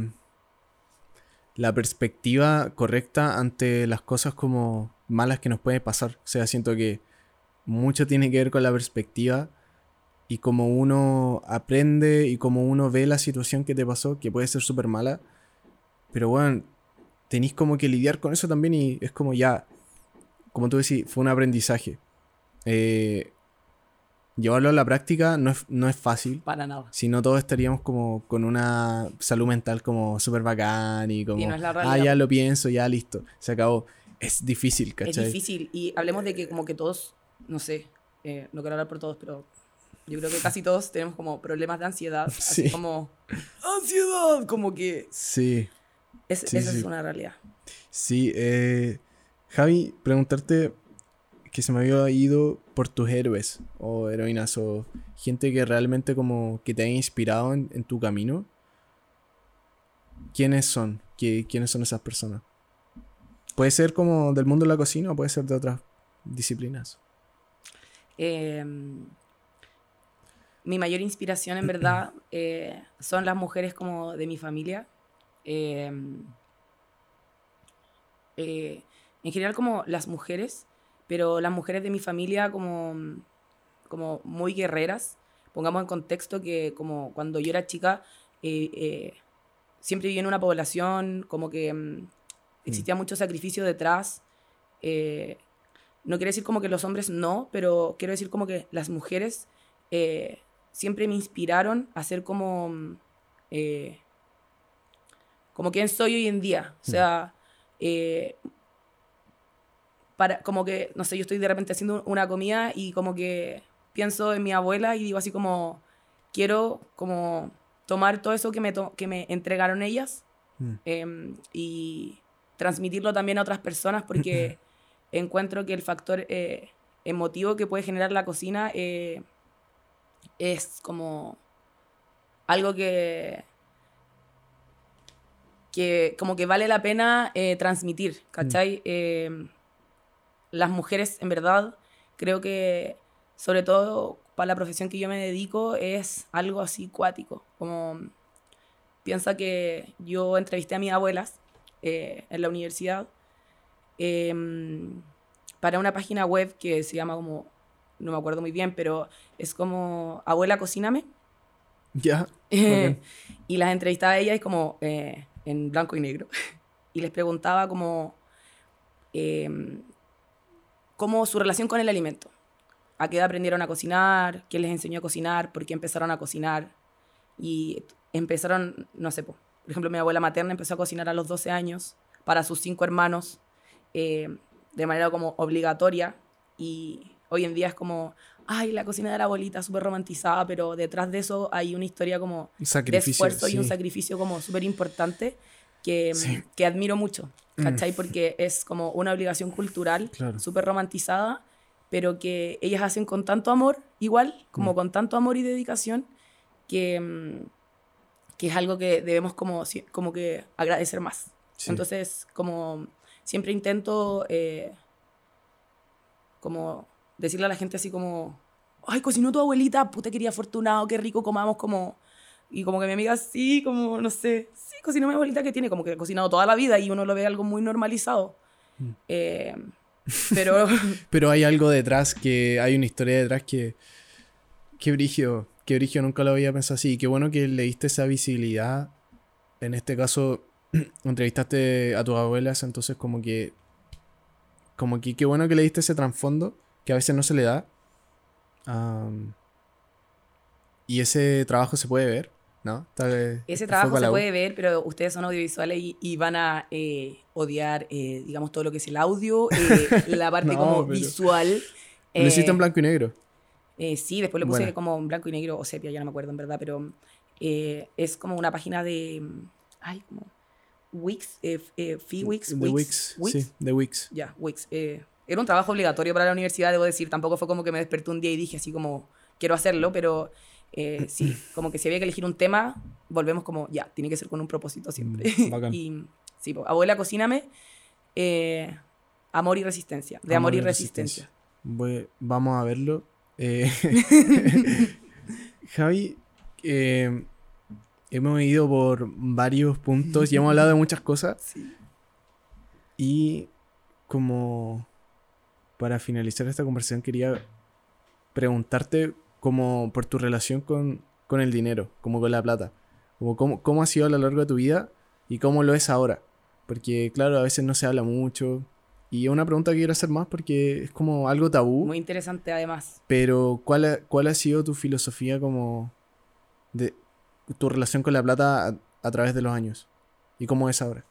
Speaker 1: La perspectiva correcta ante las cosas como malas que nos pueden pasar. O sea, siento que mucho tiene que ver con la perspectiva y cómo uno aprende y cómo uno ve la situación que te pasó, que puede ser súper mala. Pero bueno, tenéis como que lidiar con eso también y es como ya, como tú decís, fue un aprendizaje. Eh, llevarlo a la práctica no es, no es fácil.
Speaker 2: Para nada.
Speaker 1: Si no, todos estaríamos como con una salud mental como súper bacán y como,
Speaker 2: no es la
Speaker 1: ah, ya lo pienso, ya listo, se acabó. Es difícil,
Speaker 2: Es
Speaker 1: ¿cachai?
Speaker 2: difícil. Y hablemos de que como que todos, no sé, eh, no quiero hablar por todos, pero yo creo que casi todos tenemos como problemas de ansiedad. Así
Speaker 1: Sí.
Speaker 2: como, ansiedad, como que
Speaker 1: Sí,
Speaker 2: es,
Speaker 1: Sí,
Speaker 2: esa
Speaker 1: sí.
Speaker 2: es una realidad.
Speaker 1: sí. eh, Javi, preguntarte que se me había ido por tus héroes o heroínas o gente que realmente como que te haya inspirado en, en tu camino. ¿Quiénes son? ¿Qué, ¿Quiénes son esas personas? Puede ser como del mundo de la cocina o puede ser de otras disciplinas.
Speaker 2: Eh, mi mayor inspiración, en verdad, eh, son las mujeres como de mi familia. Eh, eh, en general como las mujeres, pero las mujeres de mi familia como, como muy guerreras. Pongamos en contexto que como cuando yo era chica, eh, eh, siempre viví en una población como que mm, existía mucho sacrificio detrás. eh, no quiere decir como que los hombres no, pero quiero decir como que las mujeres siempre me inspiraron a ser como, mm, como quien soy hoy en día. O sea, para, como que, no sé, yo estoy de repente haciendo una comida y como que pienso en mi abuela y digo así como, quiero como tomar todo eso que me, to- que me entregaron ellas
Speaker 1: Mm.
Speaker 2: em, y transmitirlo también a otras personas porque encuentro que el factor eh, emotivo que puede generar la cocina eh, es como algo que que como que vale la pena eh, transmitir, ¿cachai? Em, las mujeres, en verdad, creo que, sobre todo para la profesión que yo me dedico, es algo así cuático. Como piensa que yo entrevisté a mis abuelas eh, en la universidad em, para una página web que se llama como, no me acuerdo muy bien, pero es como Abuela Cocíname.
Speaker 1: Ya.
Speaker 2: Eh, y las entrevistaba a ellas como eh, en blanco y negro. y les preguntaba como cómo su relación con el alimento. A qué edad aprendieron a cocinar, quién les enseñó a cocinar, por qué empezaron a cocinar. Y empezaron, no sé, po, por ejemplo, mi abuela materna empezó a cocinar a los 12 años para sus cinco hermanos eh, de manera como obligatoria. Y hoy en día es como, ay, la cocina de la abuelita súper romantizada, pero detrás de eso hay una historia como de esfuerzo y un sacrificio como súper importante que,
Speaker 1: Sí.
Speaker 2: que admiro mucho, ¿cachai? Porque es como una obligación cultural
Speaker 1: Claro.
Speaker 2: súper romantizada, pero que ellas hacen con tanto amor, igual, como
Speaker 1: Mm.
Speaker 2: con tanto amor y dedicación, que, mm, que es algo que debemos como, como que agradecer más.
Speaker 1: Sí.
Speaker 2: Entonces, como siempre intento eh, como decirle a la gente así como, ay, cocinó tu abuelita, puta quería afortunado, qué rico comamos como... Y como que mi amiga, sí, como, no sé, sí, cocinó mi abuelita que tiene, como que ha cocinado toda la vida y uno lo ve algo muy normalizado.
Speaker 1: Mm.
Speaker 2: Eh, pero
Speaker 1: Pero hay algo detrás que. Hay una historia detrás que. Que brigio. Que brigio nunca lo había pensado así. Y qué bueno que le diste esa visibilidad. En este caso, entrevistaste a tus abuelas, entonces como que. Como que qué bueno que le diste ese trasfondo. Que a veces no se le da. Am, y ese trabajo se puede ver, ¿no? Tal
Speaker 2: ese trabajo se puede ver, pero ustedes son audiovisuales y, y van a eh, odiar, eh, digamos, todo lo que es el audio, eh, la parte
Speaker 1: No,
Speaker 2: como visual.
Speaker 1: Lo hiciste
Speaker 2: eh,
Speaker 1: en blanco y negro.
Speaker 2: Eh, sí, después lo puse
Speaker 1: Buena.
Speaker 2: como en blanco y negro o sepia, ya no me acuerdo en verdad, pero eh, es como una página de. Ay, como. Wix, eh, eh, Wix,
Speaker 1: Wix. Sí, de Wix.
Speaker 2: Ya, Wix. eh, era un trabajo obligatorio para la universidad, debo decir. Tampoco fue como que me desperté un día y dije así como, quiero hacerlo, pero eh, sí, como que si había que elegir un tema, volvemos como, ya, tiene que ser con un propósito siempre.
Speaker 1: Mm, bacán.
Speaker 2: y sí, abuela, cocíname. eh, amor y resistencia. De amor, y resistencia.
Speaker 1: Voy- vamos a verlo. Eh, Javi, hemos ido por varios puntos y hemos hablado de muchas cosas.
Speaker 2: Sí.
Speaker 1: Y como para finalizar esta conversación quería preguntarte como por tu relación con, con el dinero, como con la plata. Como cómo, cómo ha sido a lo largo de tu vida y cómo lo es ahora. Porque claro, a veces no se habla mucho. Y es una pregunta que quiero hacer más porque es como algo tabú.
Speaker 2: Muy interesante además.
Speaker 1: Pero ¿cuál ha, ¿cuál ha sido tu filosofía como de tu relación con la plata a, a través de los años? ¿Y cómo es ahora?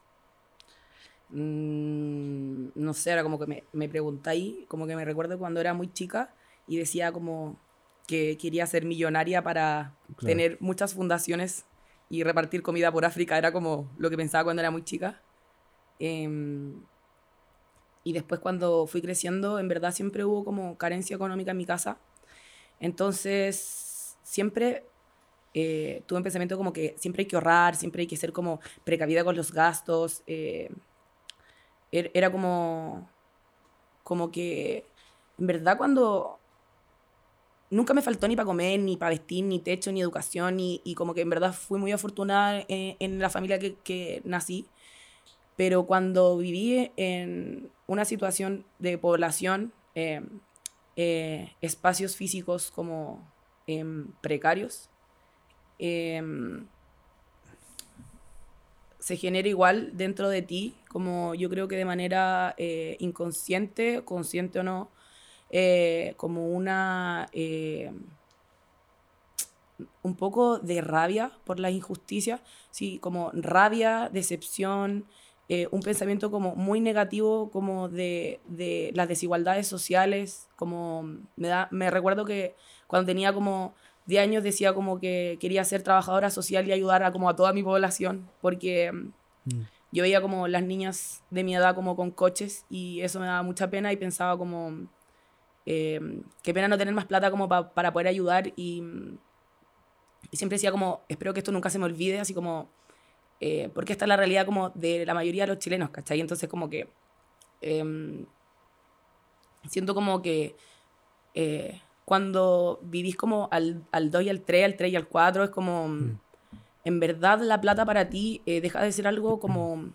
Speaker 2: Mm, no sé, ahora como que me, me preguntáis, como que me recuerdo cuando era muy chica y decía como que quería ser millonaria para
Speaker 1: Claro.
Speaker 2: tener muchas fundaciones y repartir comida por África, era como lo que pensaba cuando era muy chica. Em, y después cuando fui creciendo, en verdad siempre hubo como carencia económica en mi casa. Entonces, siempre eh, tuve un pensamiento como que siempre hay que ahorrar, siempre hay que ser como precavida con los gastos. eh, er- era como, como que, en verdad, cuando nunca me faltó ni para comer, ni para vestir, ni techo, ni educación, y, y como que en verdad fui muy afortunada en, en la familia que, que nací. Pero cuando viví en una situación de población, eh, eh, espacios físicos como em, precarios, em, se genera igual dentro de ti, como yo creo que de manera eh, inconsciente, consciente o no, eh, como una... eh, un poco de rabia por la injusticia, sí, como rabia, decepción, eh, un pensamiento como muy negativo como de, de las desigualdades sociales, como me, da, me recuerdo que cuando tenía como 10 años decía como que quería ser trabajadora social y ayudar a como a toda mi población, porque mm, yo veía como las niñas de mi edad como con coches y eso me daba mucha pena y pensaba como, eh, qué pena no tener más plata como para poder ayudar y, y, siempre decía como, espero que esto nunca se me olvide, así como, eh, porque esta es la realidad como de la mayoría de los chilenos, ¿cachai? Entonces como que em, siento como que eh, cuando vivís como al, al 2 y al 3, al 3 y al 4, es como, mm. en verdad la plata para ti eh, deja de ser algo como,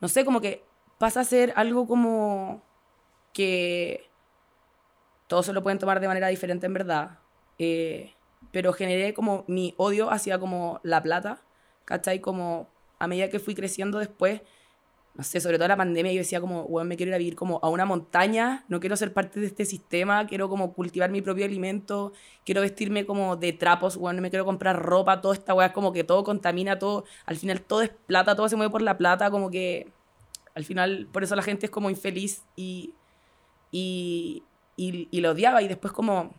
Speaker 2: no sé, como que pasa a ser algo como que todos se lo pueden tomar de manera diferente en verdad, eh, pero generé como mi odio hacia como la plata, ¿cachai? Como a medida que fui creciendo después, no sé, sobre todo la pandemia, yo decía como, bueno, me quiero ir a vivir como a una montaña, no quiero ser parte de este sistema, quiero como cultivar mi propio alimento, quiero vestirme como de trapos, bueno, no me quiero comprar ropa, toda esta weá, como que todo contamina, todo, al final todo es plata, todo se mueve por la plata, como que al final, por eso la gente es como infeliz y, y, y, lo odiaba. Y después como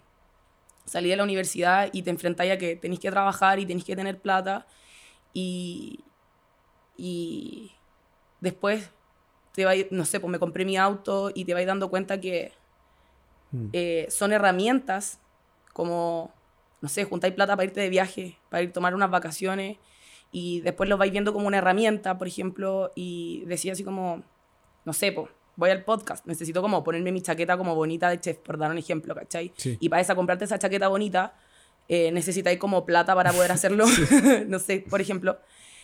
Speaker 2: salí de la universidad y te enfrentáis a que tenéis que trabajar y tenéis que tener plata. Y, y después te va no sé, pues me compré mi auto y te vais dando cuenta que hmm. eh, son herramientas como, no sé, juntáis plata para irte de viaje, para ir a tomar unas vacaciones y después lo vais viendo como una herramienta, por ejemplo, y decía así como, no sé, pues, voy al podcast, necesito como ponerme mi chaqueta como bonita de chef, por dar un ejemplo, ¿cachai? Y para esa, comprarte esa chaqueta bonita, eh, necesitáis como plata para poder hacerlo, no sé, por ejemplo.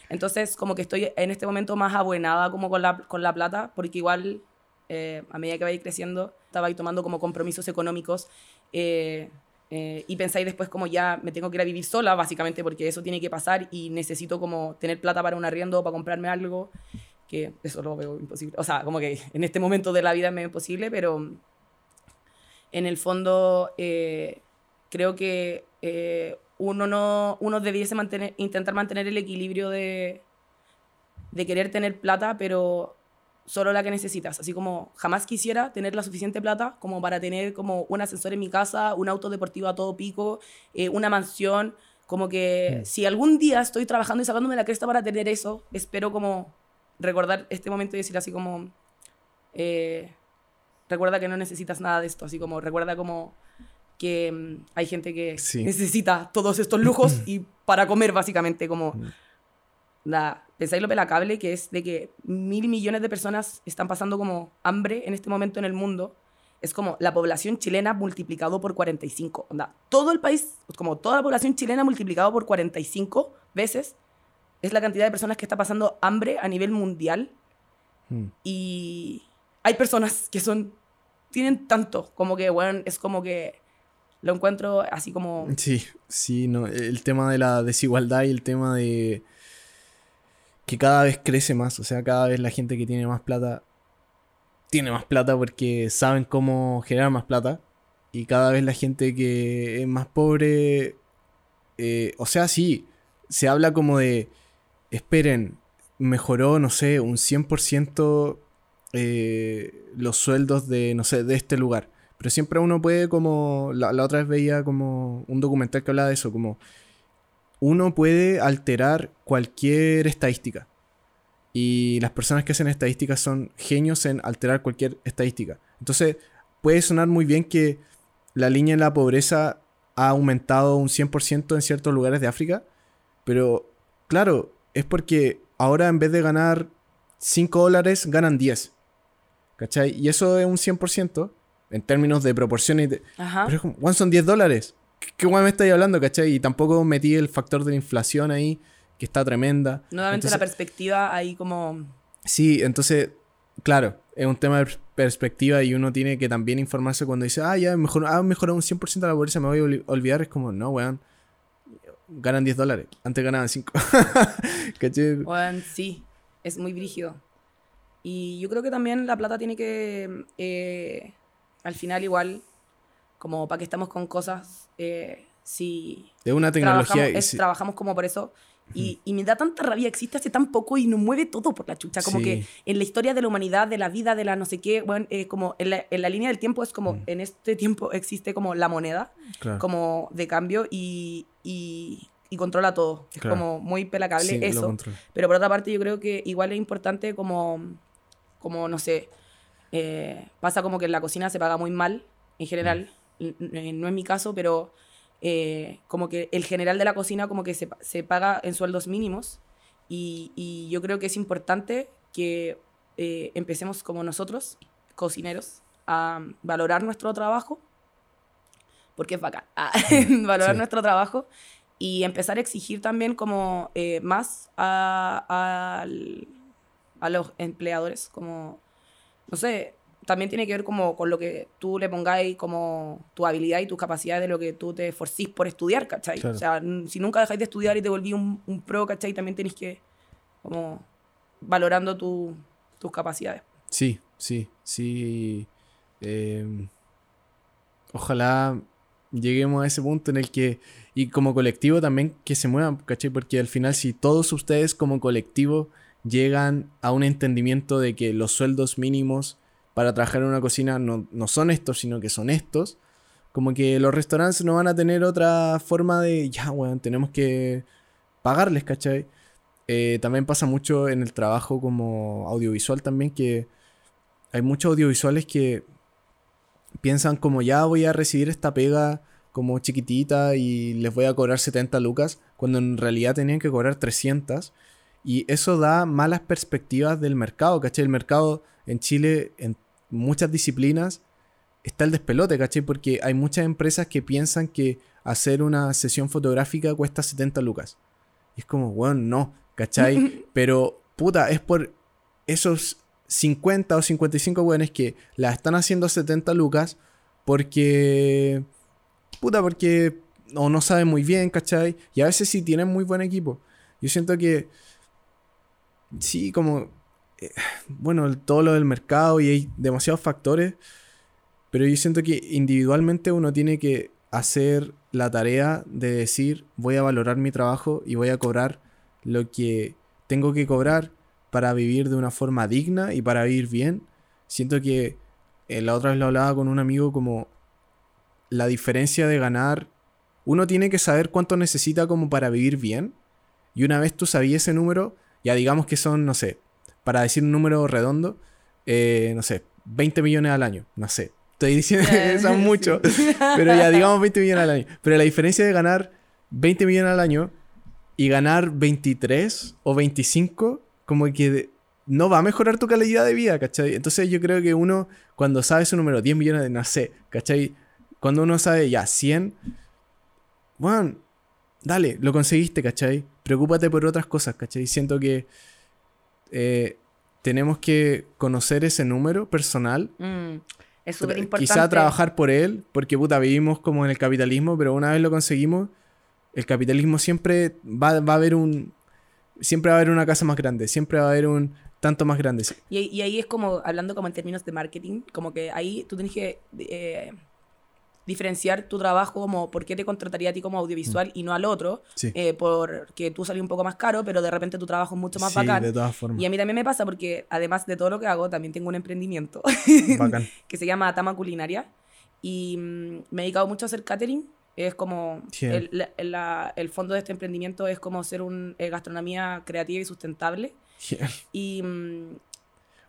Speaker 2: Entonces, como que estoy en este momento más abuenada como con la, con la plata, porque igual, eh, a medida que vais creciendo, estaba tomando como compromisos económicos, eh, eh, y pensáis después como ya me tengo que ir a vivir sola, básicamente, porque eso tiene que pasar y necesito como tener plata para un arriendo para comprarme algo, que eso lo veo imposible. O sea, como que en este momento de la vida me es imposible, pero en el fondo eh, creo que eh, uno, no, uno debiese mantener, intentar mantener el equilibrio de, de querer tener plata, pero solo la que necesitas. Así como jamás quisiera tener la suficiente plata como para tener como un ascensor en mi casa, un auto deportivo a todo pico, eh, una mansión. Como que mm. si algún día estoy trabajando y sacándome la cresta para tener eso, espero como recordar este momento y decir así como, eh, recuerda que no necesitas nada de esto, así como recuerda como que mm, hay gente que necesita todos estos lujos y para comer básicamente como... Mm la, pensáis lo pelacable que es de que mil millones de personas están pasando como hambre en este momento en el mundo. Es como la población chilena multiplicado por 45. Onda, todo el país, como toda la población chilena multiplicado por 45 veces, es la cantidad de personas que está pasando hambre a nivel mundial. Hmm. Y hay personas que son, tienen tanto, como que, bueno, es como que lo encuentro así como...
Speaker 1: Sí, sí, no, el tema de la desigualdad y el tema de que cada vez crece más. O sea, cada vez la gente que tiene más plata tiene más plata porque saben cómo generar más plata. Y cada vez la gente que es más pobre. Eh, o sea, sí, se habla como de. Esperen, mejoró, no sé, un 100% eh, los sueldos de, no sé, de este lugar. Pero siempre uno puede como. La, la otra vez veía como un documental que hablaba de eso, como uno puede alterar cualquier estadística. Y las personas que hacen estadísticas son genios en alterar cualquier estadística. Entonces, puede sonar muy bien que la línea de la pobreza ha aumentado un 100% en ciertos lugares de África, pero claro, es porque ahora en vez de ganar 5 dólares, ganan 10. ¿Cachai? Y eso es un 100% en términos de proporciones. De... Pero es como, son 10 dólares. ¿Qué guay me estáis hablando, cachai? Y tampoco metí el factor de la inflación ahí, que está tremenda.
Speaker 2: Nuevamente la perspectiva ahí como...
Speaker 1: Sí, entonces, claro, es un tema de perspectiva y uno tiene que también informarse cuando dice, ah, ya mejor, ah, mejorado un 100% la pobreza, me voy a olvidar. Es como, no, weón, ganan 10 dólares, antes ganaban 5.
Speaker 2: ¿Cachai? Weón, sí, es muy brígido. Y yo creo que también la plata tiene que, eh, al final igual, como para que estamos con cosas, eh, si...
Speaker 1: De una tecnología...
Speaker 2: Trabajamos, trabajamos como por eso Y, y me da tanta rabia, existe hace tan poco y nos mueve todo por la chucha. Como
Speaker 1: Sí.
Speaker 2: que en la historia de la humanidad, de la vida, de la no sé qué, bueno, eh, como en la, en la línea del tiempo es como,
Speaker 1: Mm.
Speaker 2: en este tiempo existe como la moneda,
Speaker 1: Claro.
Speaker 2: como de cambio y, y, y controla todo. Es
Speaker 1: Claro.
Speaker 2: como muy pelacable
Speaker 1: Sí,
Speaker 2: eso. Pero por otra parte yo creo que igual es importante como, como no sé, eh, pasa como que en la cocina se paga muy mal en general, n- no es mi caso, pero eh, como que el general de la cocina como que se, se paga en sueldos mínimos y, y yo creo que es importante que eh, empecemos como nosotros, cocineros, a valorar nuestro trabajo, porque es bacán, ah, valorar
Speaker 1: Sí.
Speaker 2: nuestro trabajo y empezar a exigir también como eh, más a, a los empleadores, como, no sé, también tiene que ver como con lo que tú le pongáis como tu habilidad y tus capacidades de lo que tú te esforcís por estudiar, ¿cachai?
Speaker 1: Claro.
Speaker 2: O sea, si nunca dejáis de estudiar y te volví un, un pro, ¿cachai? También tenéis que, como, valorando tu- tus capacidades.
Speaker 1: Sí, sí, sí. Eh, ojalá lleguemos a ese punto en el que, y como colectivo también, que se muevan, ¿cachai? Porque al final, si todos ustedes como colectivo llegan a un entendimiento de que los sueldos mínimos para trabajar en una cocina no, no son estos, sino que son estos, como que los restaurantes no van a tener otra forma de, ya, weón, tenemos que pagarles, ¿cachai? Eh, también pasa mucho en el trabajo como audiovisual también que hay muchos audiovisuales que piensan como ya voy a recibir esta pega como chiquitita y les voy a cobrar 70 lucas, cuando en realidad tenían que cobrar 300. Y eso da malas perspectivas del mercado, ¿cachai? El mercado en Chile, en muchas disciplinas, está el despelote, ¿cachai? Porque hay muchas empresas que piensan que hacer una sesión fotográfica cuesta 70 lucas. Y es como, bueno, no, ¿cachai? Pero, puta, es por esos 50 o 55 weones que la están haciendo a 70 lucas porque. Puta, porque. O no saben muy bien, ¿cachai? Y a veces sí tienen muy buen equipo. Yo siento que. Sí, como. Eh, bueno, el- todo lo del mercado y hay demasiados factores. Pero yo siento que individualmente uno tiene que hacer la tarea de decir, voy a valorar mi trabajo y voy a cobrar lo que tengo que cobrar para vivir de una forma digna y para vivir bien. Siento que eh, la otra vez lo hablaba con un amigo como la diferencia de ganar. Uno tiene que saber cuánto necesita como para vivir bien. Y una vez tú sabías ese número, ya digamos que son, no sé, para decir un número redondo, eh, no sé, 20 millones al año, no sé. Estoy diciendo que son mucho, pero ya digamos 20 millones al año. Pero la diferencia de ganar 20 millones al año y ganar 23 o 25, como que no va a mejorar tu calidad de vida, ¿cachai? Entonces yo creo que uno, cuando sabe ese número, 10 millones de, no sé, ¿cachai? Cuando uno sabe ya 100, bueno, dale, lo conseguiste, ¿cachai? Preocúpate por otras cosas, ¿cachai? Siento que eh, tenemos que conocer ese número personal
Speaker 2: Mm, es súper importante.
Speaker 1: Quizá trabajar por él, porque puta, vivimos como en el capitalismo, pero una vez lo conseguimos, el capitalismo siempre va, va a haber un. Siempre va a haber una casa más grande, siempre va a haber un tanto más grande.
Speaker 2: Y, y ahí es como, hablando como en términos de marketing, como que ahí tú tienes que eh, diferenciar tu trabajo como por qué te contrataría a ti como audiovisual y no al otro.
Speaker 1: Sí.
Speaker 2: eh, porque tú salís un poco más caro, pero de repente tu trabajo es mucho más
Speaker 1: Sí,
Speaker 2: bacán.
Speaker 1: de todas formas.
Speaker 2: Y a mí también me pasa porque además de todo lo que hago, también tengo un emprendimiento
Speaker 1: Bacán.
Speaker 2: que se llama Tama Culinaria y mm, me he dedicado mucho a hacer catering. Es como el, la- la- el fondo de este emprendimiento es como ser un eh, gastronomía creativa y sustentable. Y, mm,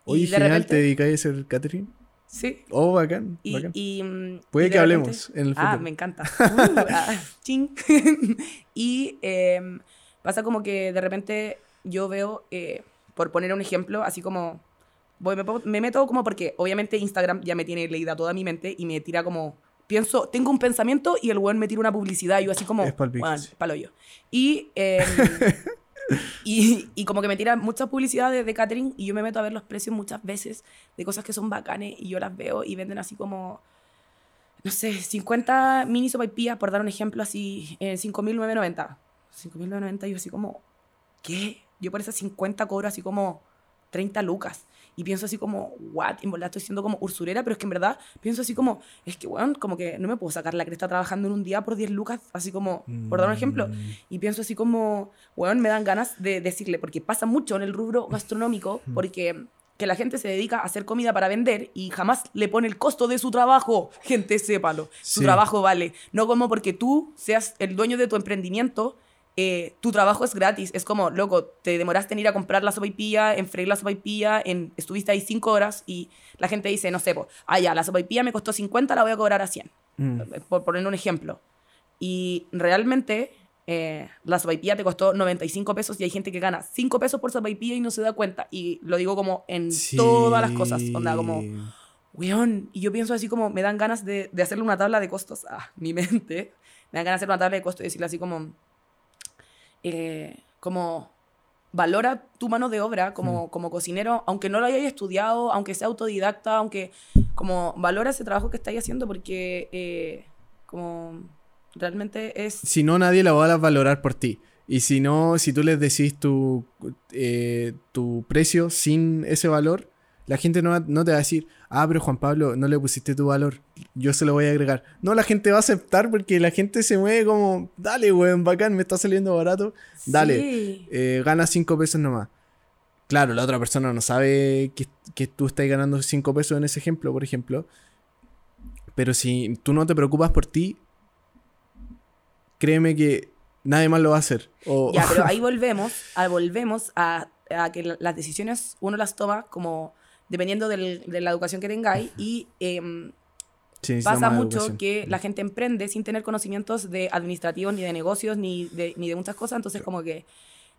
Speaker 2: y de
Speaker 1: genial,
Speaker 2: repente-
Speaker 1: ¿te dedicáis a hacer catering?
Speaker 2: Sí.
Speaker 1: Oh, bacán.
Speaker 2: Y,
Speaker 1: bacán.
Speaker 2: y,
Speaker 1: Puede
Speaker 2: y
Speaker 1: que hablemos en el
Speaker 2: Ah,
Speaker 1: futuro.
Speaker 2: me encanta. Uh, ah, ching. y em, pasa como que de repente yo veo, eh, por poner un ejemplo, así como. Voy, me, me meto como porque obviamente Instagram ya me tiene leída toda mi mente y me tira como. Pienso, tengo un pensamiento y el weón me tira una publicidad y yo así como.
Speaker 1: Es pa'l pico,
Speaker 2: "Weón,
Speaker 1: sí.
Speaker 2: palo yo. Y. em, y, como que me tiran muchas publicidades de catering y yo me meto a ver los precios muchas veces de cosas que son bacanes y yo las veo y venden así como, no sé, 50 mini sopaipillas, por dar un ejemplo así, en 5.990. 5.990 y yo así como, ¿qué? Yo por esas 50 cobro así como 30 lucas. Y pienso así como, what, en verdad estoy siendo como ursurera, pero es que en verdad pienso así como, es que, weón, como que no me puedo sacar la cresta trabajando en un día por 10 lucas, así como, por dar un ejemplo.
Speaker 1: Mm.
Speaker 2: Y pienso así como, weón, me dan ganas de decirle, porque pasa mucho en el rubro gastronómico,
Speaker 1: Mm.
Speaker 2: porque que la gente se dedica a hacer comida para vender y jamás le pone el costo de su trabajo. Gente, sépalo. Su
Speaker 1: Sí.
Speaker 2: trabajo vale. No como porque tú seas el dueño de tu emprendimiento, eh, tu trabajo es gratis. Es como, loco, te demoraste en ir a comprar la sopaipilla, en freír la sopaipilla, en, estuviste ahí cinco horas y la gente dice, no sé, po, ah, ya, la sopaipilla me costó 50, la voy a cobrar a 100.
Speaker 1: Mm.
Speaker 2: Eh, Por poner un ejemplo. Y realmente eh, la sopaipilla te costó 95 pesos y hay gente que gana 5 pesos por sopaipilla y no se da cuenta. Y lo digo como en todas las cosas. Onda, como, weón. Y yo pienso así como, me dan ganas de, de hacerle una tabla de costos a mi mente. Me dan ganas de hacer una tabla de costos y decirle así como, eh, como, valora tu mano de obra como, como cocinero, aunque no lo hayas estudiado, aunque sea autodidacta, aunque, como, valora ese trabajo que estáis haciendo porque, eh, como, realmente es...
Speaker 1: Si no, nadie la va a valorar por ti. Y si no, si tú les decís tu, eh, tu precio sin ese valor, la gente no, no te va a decir, ah, pero Juan Pablo, no le pusiste tu valor, yo se lo voy a agregar. No, la gente va a aceptar porque la gente se mueve como, dale, weón, bacán, me está saliendo barato, dale,
Speaker 2: Sí.
Speaker 1: eh, gana 5 pesos nomás. Claro, la otra persona no sabe que, que tú estás ganando 5 pesos en ese ejemplo, por ejemplo. Pero si tú no te preocupas por ti, créeme que nadie más lo va a hacer. O,
Speaker 2: Ya, pero ahí volvemos, a, volvemos a, a que la- las decisiones uno las toma como dependiendo del- de la educación que tengáis y em,
Speaker 1: Sí,
Speaker 2: pasa mucho
Speaker 1: educación.
Speaker 2: que la gente emprende sin tener conocimientos de administrativos, ni de negocios, ni de, ni de muchas cosas, entonces como que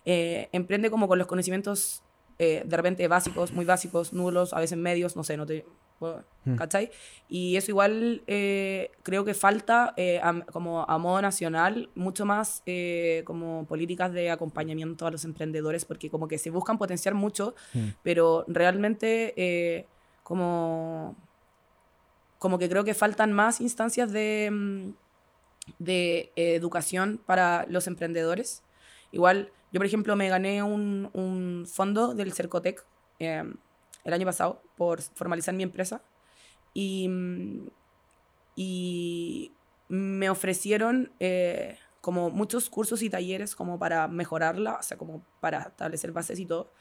Speaker 2: eh, emprende como con los conocimientos eh, de repente básicos, muy básicos, nulos, a veces medios, no sé, no te...
Speaker 1: Hmm.
Speaker 2: ¿Cachai? Y eso igual eh, creo que falta eh, a- como a modo nacional mucho más eh, como políticas de acompañamiento a los emprendedores porque como que se buscan potenciar mucho,
Speaker 1: Mm.
Speaker 2: pero realmente eh, como como que creo que faltan más instancias de, mm, de eh, educación para los emprendedores. Igual, yo por ejemplo me gané un, un fondo del Cercotec eh, el año pasado por formalizar mi empresa y, mm, y me ofrecieron eh, como muchos cursos y talleres como para mejorarla, o sea, como para establecer bases y todo.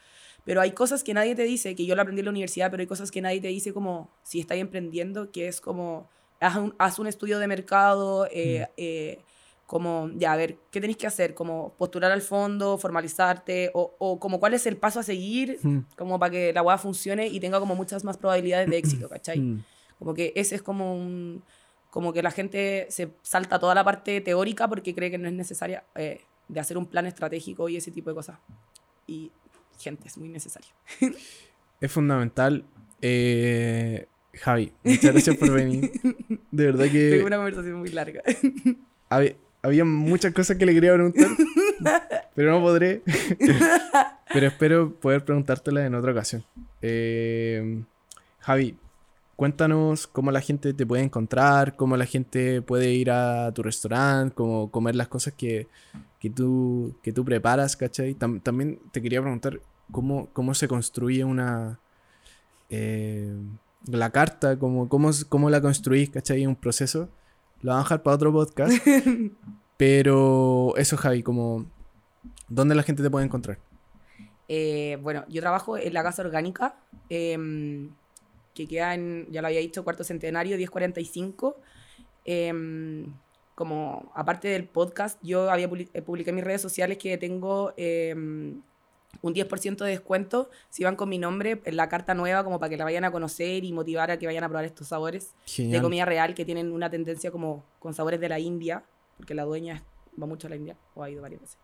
Speaker 2: Pero hay cosas que nadie te dice, que yo lo aprendí en la universidad, pero hay cosas que nadie te dice como si estás emprendiendo, que es como, haz un, haz un estudio de mercado, eh, eh, como, ya, a ver, ¿qué tenéis que hacer? Como postular al fondo, formalizarte, o, o como cuál es el paso a seguir,
Speaker 1: Mm.
Speaker 2: como para que la web funcione y tenga como muchas más probabilidades de éxito, ¿cachai?
Speaker 1: Mm.
Speaker 2: Como que ese es como un... Como que la gente se salta toda la parte teórica porque cree que no es necesaria eh, de hacer un plan estratégico y ese tipo de cosas. Y gente, es muy necesario.
Speaker 1: Es fundamental. Eh, Javi, muchas gracias por venir. De verdad que
Speaker 2: Tengo una conversación muy larga.
Speaker 1: había, había muchas cosas que le quería preguntar, pero no podré. pero espero poder preguntártelas en otra ocasión. Eh, Javi, cuéntanos cómo la gente te puede encontrar, cómo la gente puede ir a tu restaurante, cómo comer las cosas que, que, tú, que tú preparas, ¿cachai? Tam- también te quería preguntar cómo, cómo se construye una... eh, la carta, cómo, cómo, cómo la construís, ¿cachai? Un proceso. Lo vamos a dejar para otro podcast. pero eso, Javi, como... ¿Dónde la gente te puede encontrar?
Speaker 2: Eh, bueno, yo trabajo en la Casa Orgánica, em, que queda en, ya lo había dicho, Cuarto Centenario, 1045. Em, como, aparte del podcast, yo había publi- eh, publiqué en mis redes sociales que tengo em, un 10% de descuento si van con mi nombre en la carta nueva, como para que la vayan a conocer y motivar a que vayan a probar estos sabores de
Speaker 1: Genial.
Speaker 2: comida real que tienen una tendencia como con sabores de la India, porque la dueña va mucho a la India, o ha ido varias veces.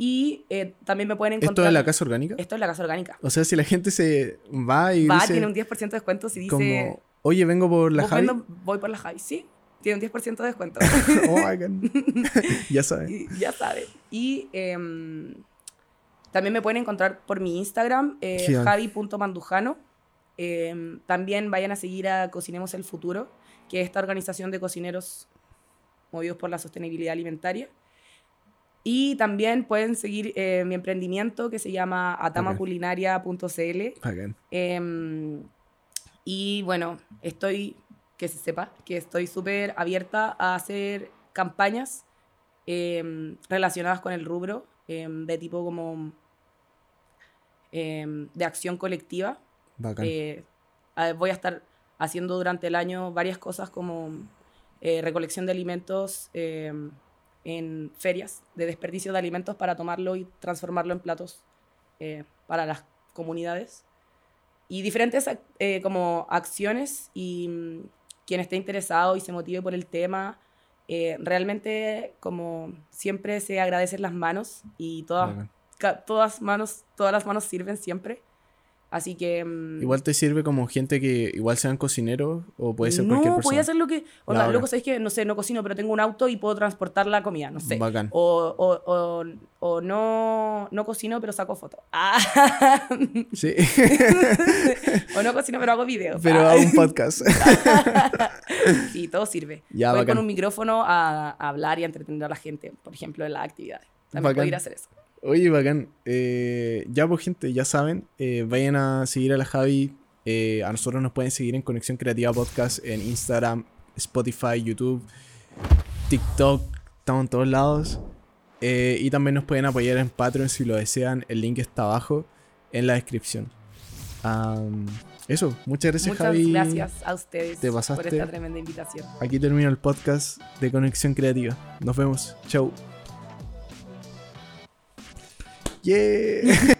Speaker 2: Y eh, también me pueden encontrar...
Speaker 1: ¿Esto es la casa orgánica?
Speaker 2: Esto es la casa orgánica.
Speaker 1: O sea, si la gente se va y
Speaker 2: Va,
Speaker 1: dice
Speaker 2: tiene un 10% de descuento si dice...
Speaker 1: como, oye, vengo por la
Speaker 2: "Vos
Speaker 1: Javi.
Speaker 2: vendo- voy por la Javi. Sí, tiene un 10% de descuento.
Speaker 1: oh, ya sabes.
Speaker 2: Y ya sabes. Y em, también me pueden encontrar por mi Instagram, eh, javi.mandujano. Em, también vayan a seguir a Cocinemos el Futuro, que es esta organización de cocineros movidos por la sostenibilidad alimentaria. Y también pueden seguir eh, mi emprendimiento que se llama atamaculinaria.cl.
Speaker 1: Bacán.
Speaker 2: Em, y bueno, estoy, que se sepa, que estoy súper abierta a hacer campañas em, relacionadas con el rubro, em, de tipo como em, de acción colectiva. Eh, voy a estar haciendo durante el año varias cosas como eh, recolección de alimentos em, en ferias de desperdicio de alimentos para tomarlo y transformarlo en platos eh, para las comunidades. Y diferentes eh, como acciones y mm, quien esté interesado y se motive por el tema, eh, realmente como siempre se agradecen las manos y todas, todas, manos, todas las manos sirven siempre. Así que... mm,
Speaker 1: Igual te sirve como gente que igual sean cocineros o puede ser
Speaker 2: no,
Speaker 1: cualquier persona.
Speaker 2: podía ser lo que. O sea, loco, sabéis que no sé, no cocino, pero tengo un auto y puedo transportar la comida, no sé.
Speaker 1: Bacán.
Speaker 2: O, o, o, o no, no cocino, pero saco fotos. Ah.
Speaker 1: Sí,
Speaker 2: o no cocino, pero hago videos.
Speaker 1: pero
Speaker 2: Ah.
Speaker 1: hago un podcast.
Speaker 2: Sí, todo sirve.
Speaker 1: Ya,
Speaker 2: Voy
Speaker 1: bacán.
Speaker 2: con un micrófono a, a hablar y a entretener a la gente, por ejemplo, en las actividades. También
Speaker 1: Bacán.
Speaker 2: puedo ir a hacer eso.
Speaker 1: Oye, bacán. Eh, ya, pues, gente, ya saben, eh, vayan a seguir a la Javi. Eh, a nosotros nos pueden seguir en Conexión Creativa Podcast en Instagram, Spotify, YouTube, TikTok. Estamos en todos lados. Y también nos pueden apoyar en Patreon si lo desean. El link está abajo en la descripción. Eso, muchas gracias,
Speaker 2: Muchas
Speaker 1: Javi.
Speaker 2: gracias a ustedes
Speaker 1: Te
Speaker 2: por esta tremenda invitación.
Speaker 1: Aquí termina el podcast de Conexión Creativa. Nos vemos. Chau. Yeah.